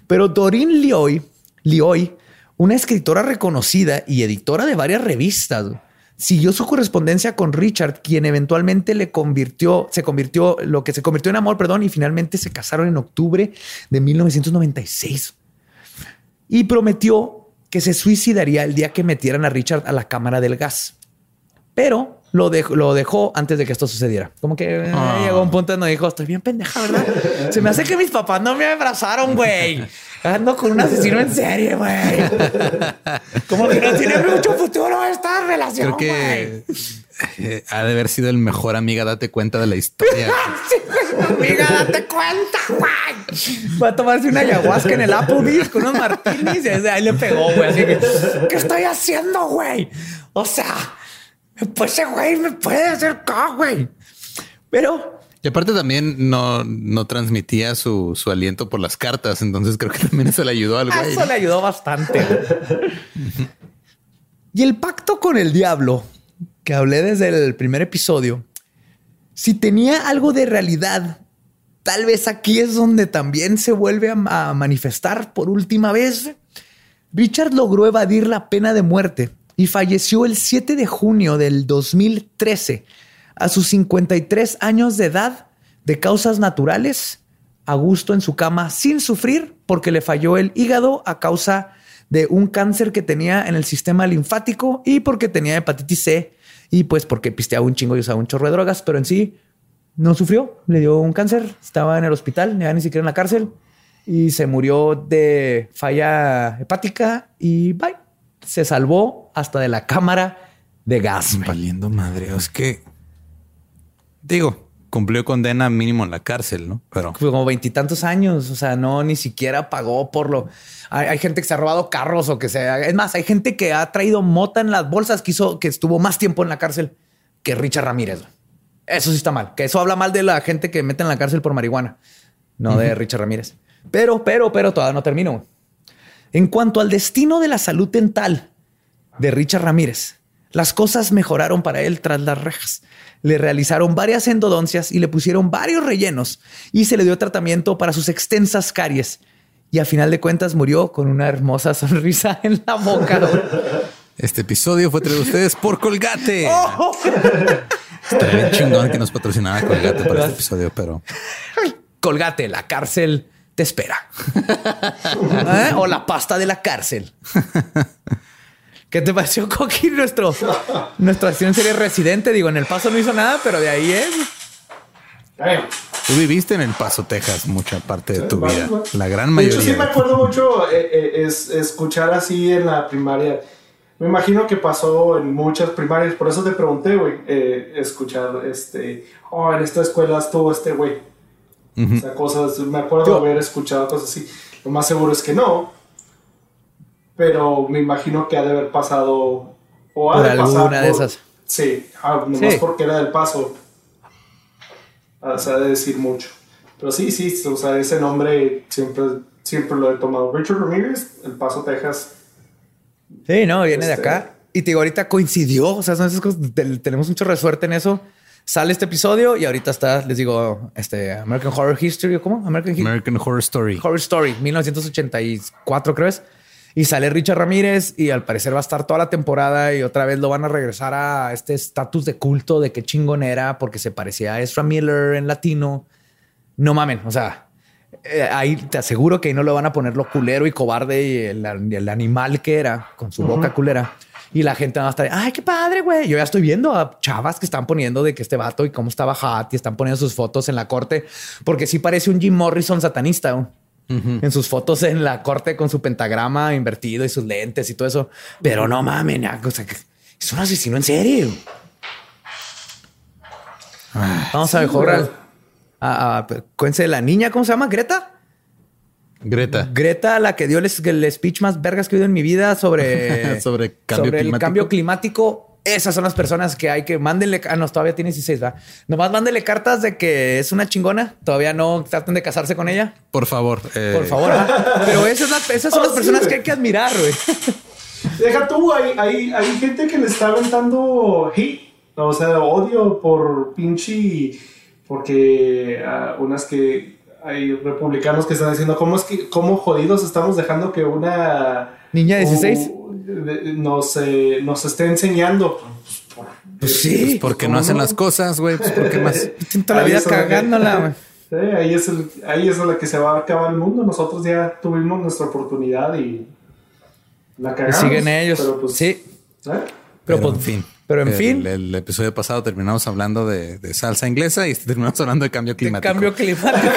S2: Pero Doreen Lioy, Lioy, una escritora reconocida y editora de varias revistas, siguió su correspondencia con Richard, quien eventualmente le convirtió, se convirtió, lo que se convirtió en amor, perdón, y finalmente se casaron en octubre de 1996. Y prometió que se suicidaría el día que metieran a Richard a la cámara del gas. Pero lo dejó, lo dejó antes de que esto sucediera. Como que eh,
S1: Ah.
S2: llegó un punto donde dijo, estoy bien pendeja, ¿verdad? Se me hace que mis papás no me abrazaron, güey. Ando con un asesino en serie, güey. Como que no tiene mucho futuro esta relación,
S1: Creo
S2: güey.
S1: que eh, ha de haber sido el mejor amiga, date cuenta de la historia.
S2: amiga, date cuenta, güey. Va a tomarse una ayahuasca en el Applebee's con unos martinis y ahí le pegó, güey. Así que, ¿qué estoy haciendo, güey? O sea, pues ese güey me puede hacer acá, güey. Pero
S1: y aparte también no, no transmitía su, su, aliento por las cartas. Entonces creo que también eso le ayudó al güey.
S2: Eso le ayudó bastante. y el pacto con el diablo que hablé desde el primer episodio, si tenía algo de realidad, tal vez aquí es donde también se vuelve a, manifestar por última vez. Richard logró evadir la pena de muerte y falleció el 7 de junio del 2013 a sus 53 años de edad de causas naturales, a gusto en su cama sin sufrir porque le falló el hígado a causa de un cáncer que tenía en el sistema linfático y porque tenía hepatitis C y pues porque pisteaba un chingo y usaba un chorro de drogas, pero en sí no sufrió, le dio un cáncer, estaba en el hospital, ya ni siquiera en la cárcel y se murió de falla hepática y bye. Se salvó hasta de la cámara de gas.
S1: Valiendo madre, es que digo, cumplió condena mínimo en la cárcel, ¿no?
S2: Pero como veintitantos años, o sea, no ni siquiera pagó por lo. Hay, gente que se ha robado carros o que sea. Es más, hay gente que ha traído mota en las bolsas que hizo que estuvo más tiempo en la cárcel que Richard Ramírez. Eso sí está mal. Que eso habla mal de la gente que mete en la cárcel por marihuana, no de Richard Ramírez. Pero, pero, pero todavía no termino. En cuanto al destino de la salud dental de Richard Ramírez, las cosas mejoraron para él tras las rejas le realizaron varias endodoncias y le pusieron varios rellenos y se le dio tratamiento para sus extensas caries. Y a final de cuentas murió con una hermosa sonrisa en la boca.
S1: Este episodio fue traído a ustedes por Colgate. Oh. Estaría bien chingón que nos patrocinara Colgate para este episodio, pero...
S2: Colgate, la cárcel te espera. ¿Eh? O la pasta de la cárcel. ¿Qué te pareció, Coqui? Nuestro, nuestra acción serie residente. Digo, en El Paso no hizo nada, pero de ahí es.
S1: Tú viviste en El Paso, Texas, mucha parte de tu vida. La gran mayoría.
S3: De hecho, sí me acuerdo mucho eh, eh, es, escuchar así en la primaria. Me imagino que pasó en muchas primarias, por eso te pregunté, güey, eh, escuchar, este, oh, en esta escuela estuvo este güey. O sea, cosas, me acuerdo de haber escuchado cosas así. Lo más seguro es que no, pero me imagino que ha de haber pasado o ha de pasar de esas. Sí, ah, nomás porque era del paso. Ah, se ha de decir mucho. Pero sí, sí, o sea, ese nombre siempre, siempre lo he tomado. Richard Ramirez, El Paso, Texas.
S2: Sí, no, viene de este, acá. Y te digo, ahorita coincidió, o sea, son esas cosas, tenemos mucha resuerte en eso. Sale este episodio y ahorita está, les digo, este American Horror History, ¿cómo?
S1: American, American Horror Story.
S2: Horror Story, 1984, creo es. Y sale Richard Ramírez y al parecer va a estar toda la temporada y otra vez lo van a regresar a este estatus de culto de qué chingón era porque se parecía a Ezra Miller en latino. No mamen, o sea, eh, ahí te aseguro que ahí no lo van a poner lo culero y cobarde y el, animal que era con su boca culera. Y la gente va a estar, ay, qué padre, güey. Yo ya estoy viendo a chavas que están poniendo de que este vato y cómo estaba hot y están poniendo sus fotos en la corte, porque sí parece un Jim Morrison satanista en sus fotos en la corte con su pentagrama invertido y sus lentes y todo eso. Pero no o sea, es un asesino en serio. Ah, Vamos a mejorar. Ah, ah, la niña, ¿cómo se llama? Greta.
S1: Greta.
S2: Greta, la que dio el, speech más vergas que he oído en mi vida sobre,
S1: sobre,
S2: sobre el cambio climático esas son las personas que hay que mándenle. Ah, no, todavía tiene 16, va. Nomás mándenle cartas de que es una chingona. Todavía no traten de casarse con ella.
S1: Por favor.
S2: Eh. Por favor. Pero esas, son las oh, personas que hay que admirar, güey.
S3: Deja tú, hay, hay, hay, gente que le está aventando hate, o sea, odio por pinche. Porque ah, unas que hay republicanos que están diciendo, ¿cómo es que, cómo jodidos estamos dejando que una.
S2: Niña de 16?
S3: nos, eh, nos esté enseñando.
S1: Pues sí. Pues porque no hacen las cosas, güey. Pues porque más.
S2: la vida cagándola,
S3: güey. ahí, es el, ahí es la que se va a acabar el mundo. Nosotros ya tuvimos nuestra oportunidad y la cagamos.
S2: siguen ellos.
S3: Pero pues,
S2: sí.
S3: ¿eh?
S2: Pero, pues, en fin. Pero en fin.
S1: El, episodio pasado terminamos hablando de, salsa inglesa y terminamos hablando de cambio climático.
S2: cambio climático.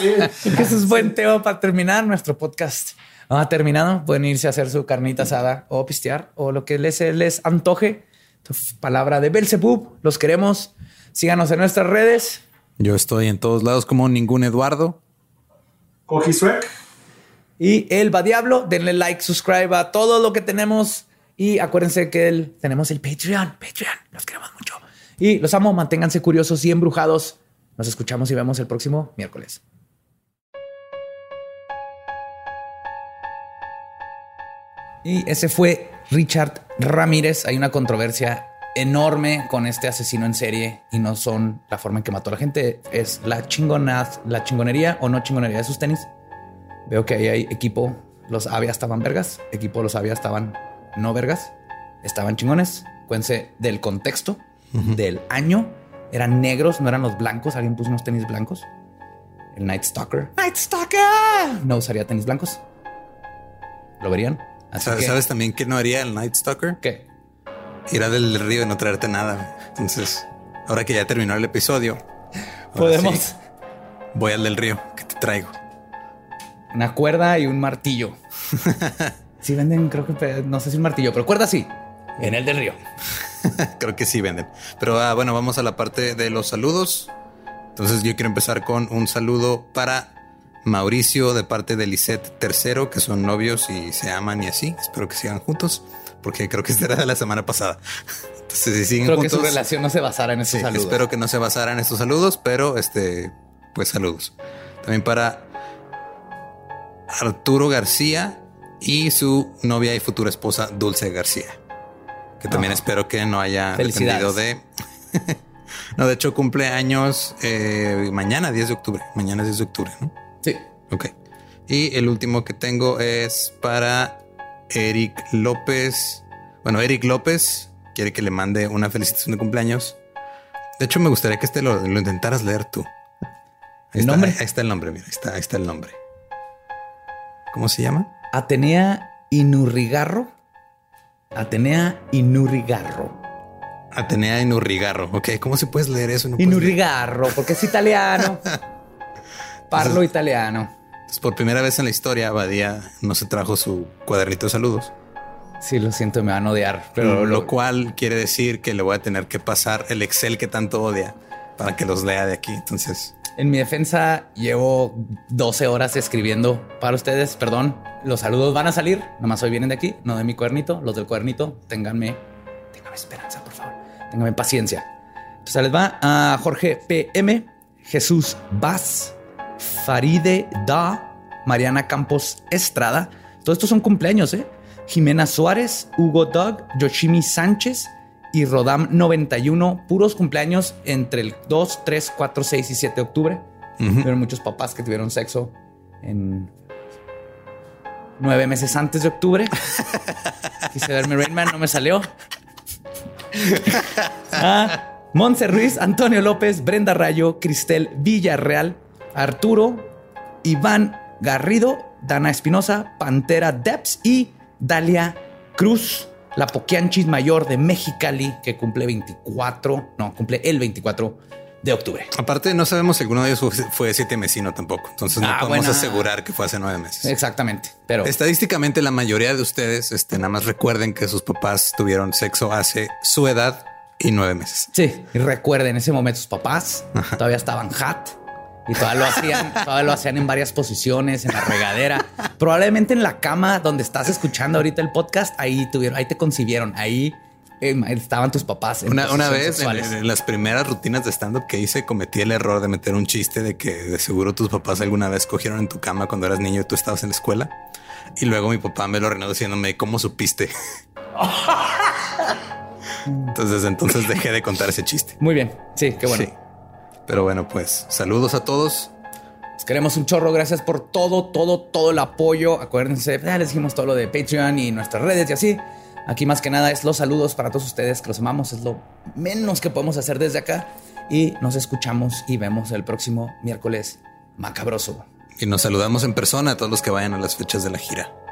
S2: sí. Eso es buen tema para terminar nuestro podcast. Ah, terminado, pueden irse a hacer su carnita asada o pistear o lo que les, les antoje. Palabra de Belzebub. Los queremos. Síganos en nuestras redes.
S1: Yo estoy en todos lados como ningún Eduardo.
S3: Cojisuec.
S2: Y el va diablo. Denle like, subscribe a todo lo que tenemos. Y acuérdense que tenemos el Patreon. Patreon. Los queremos mucho. Y los amo. Manténganse curiosos y embrujados. Nos escuchamos y vemos el próximo miércoles. Y ese fue Richard Ramírez. Hay una controversia enorme con este asesino en serie y no son la forma en que mató a la gente. Es la chingonaz, la chingonería o no chingonería de sus tenis. Veo que ahí hay equipo. Los Avia estaban vergas. Equipo los Avia estaban no vergas. Estaban chingones. Cuénse del contexto, del año. Eran negros, no eran los blancos. Alguien puso unos tenis blancos. El Night Stalker. Night Stalker. No usaría tenis blancos. ¿Lo verían?
S1: ¿Sabes, también que no haría el Night Stalker?
S2: ¿Qué?
S1: Ir a del río y no traerte nada. Entonces, ahora que ya terminó el episodio,
S2: podemos.
S1: voy al del río que te traigo.
S2: Una cuerda y un martillo. sí venden, creo que no sé si un martillo, pero cuerda sí. En el del río.
S1: creo que sí venden. Pero ah, bueno, vamos a la parte de los saludos. Entonces yo quiero empezar con un saludo para Mauricio de parte de Lisette tercero, que son novios y se aman y así. Espero que sigan juntos, porque creo que será de la semana pasada.
S2: Entonces, si siguen creo que su relación no se basara en estos saludos.
S1: Espero que no se basara en estos saludos, pero este, pues saludos. También para Arturo García y su novia y futura esposa Dulce García, que también espero que no haya dependido de. no, de hecho cumple años eh, mañana, 10 de octubre. Mañana es 10 de octubre, ¿no?
S2: Sí.
S1: Ok. Y el último que tengo es para Eric López. Bueno, Eric López quiere que le mande una felicitación de cumpleaños. De hecho, me gustaría que este lo, intentaras leer tú.
S2: Ahí ¿El nombre?
S1: Ahí, está el nombre, mira, ahí está, ahí está el nombre. ¿Cómo se llama?
S2: Atenea Inurrigarro. Atenea Inurrigarro.
S1: Atenea Inurrigarro. Ok, ¿cómo se puedes leer eso?
S2: Inurrigarro, porque es italiano. Parlo italiano.
S1: por primera vez en la historia, Badía no se trajo su cuadernito de saludos.
S2: Sí, lo siento, me van a odiar.
S1: Pero lo, cual quiere decir que le voy a tener que pasar el Excel que tanto odia para que los lea de aquí. Entonces,
S2: en mi defensa, llevo 12 horas escribiendo para ustedes. Perdón, los saludos van a salir. Nomás hoy vienen de aquí, no de mi cuadernito. Los del cuadernito, ténganme, ténganme esperanza, por favor. Ténganme paciencia. Entonces les va a Jorge PM, Jesús Vaz, Faride Da, Mariana Campos Estrada. Todos estos son cumpleaños, ¿eh? Jimena Suárez, Hugo Doug, Yoshimi Sánchez y Rodam 91, puros cumpleaños entre el 2, 3, 4, 6 y 7 de octubre. Uh muchos papás que tuvieron sexo en nueve meses antes de octubre. Quise verme Rainman, no me salió. ah, Monse Ruiz, Antonio López, Brenda Rayo, Cristel Villarreal, Arturo, Iván Garrido, Dana Espinosa, Pantera Debs y Dalia Cruz, la Poquianchis mayor de Mexicali, que cumple 24, no, cumple el 24 de octubre.
S1: Aparte, no sabemos si alguno de ellos fue siete mesino tampoco. Entonces no ah, podemos asegurar que fue hace nueve meses.
S2: Exactamente. Pero
S1: estadísticamente, la mayoría de ustedes, este, nada más recuerden que sus papás tuvieron sexo hace su edad y nueve meses.
S2: Sí, y recuerden ese momento sus papás todavía estaban hat y todavía lo hacían, todavía lo hacían en varias posiciones, en la regadera, probablemente en la cama donde estás escuchando ahorita el podcast. Ahí tuvieron, ahí te concibieron, ahí eh, estaban tus papás.
S1: Una, una, vez en, las primeras rutinas de stand up que hice, cometí el error de meter un chiste de que de seguro tus papás alguna vez cogieron en tu cama cuando eras niño y tú estabas en la escuela. Y luego mi papá me lo renegó diciéndome cómo supiste. entonces, entonces dejé de contar ese chiste.
S2: Muy bien. Sí, qué bueno.
S1: Pero bueno, pues saludos a todos.
S2: Les queremos un chorro. Gracias por todo, todo, todo el apoyo. Acuérdense, ya les dijimos todo lo de Patreon y nuestras redes y así. Aquí más que nada es los saludos para todos ustedes que los amamos. Es lo menos que podemos hacer desde acá. Y nos escuchamos y vemos el próximo miércoles macabroso.
S1: Y nos saludamos en persona a todos los que vayan a las fechas de la gira.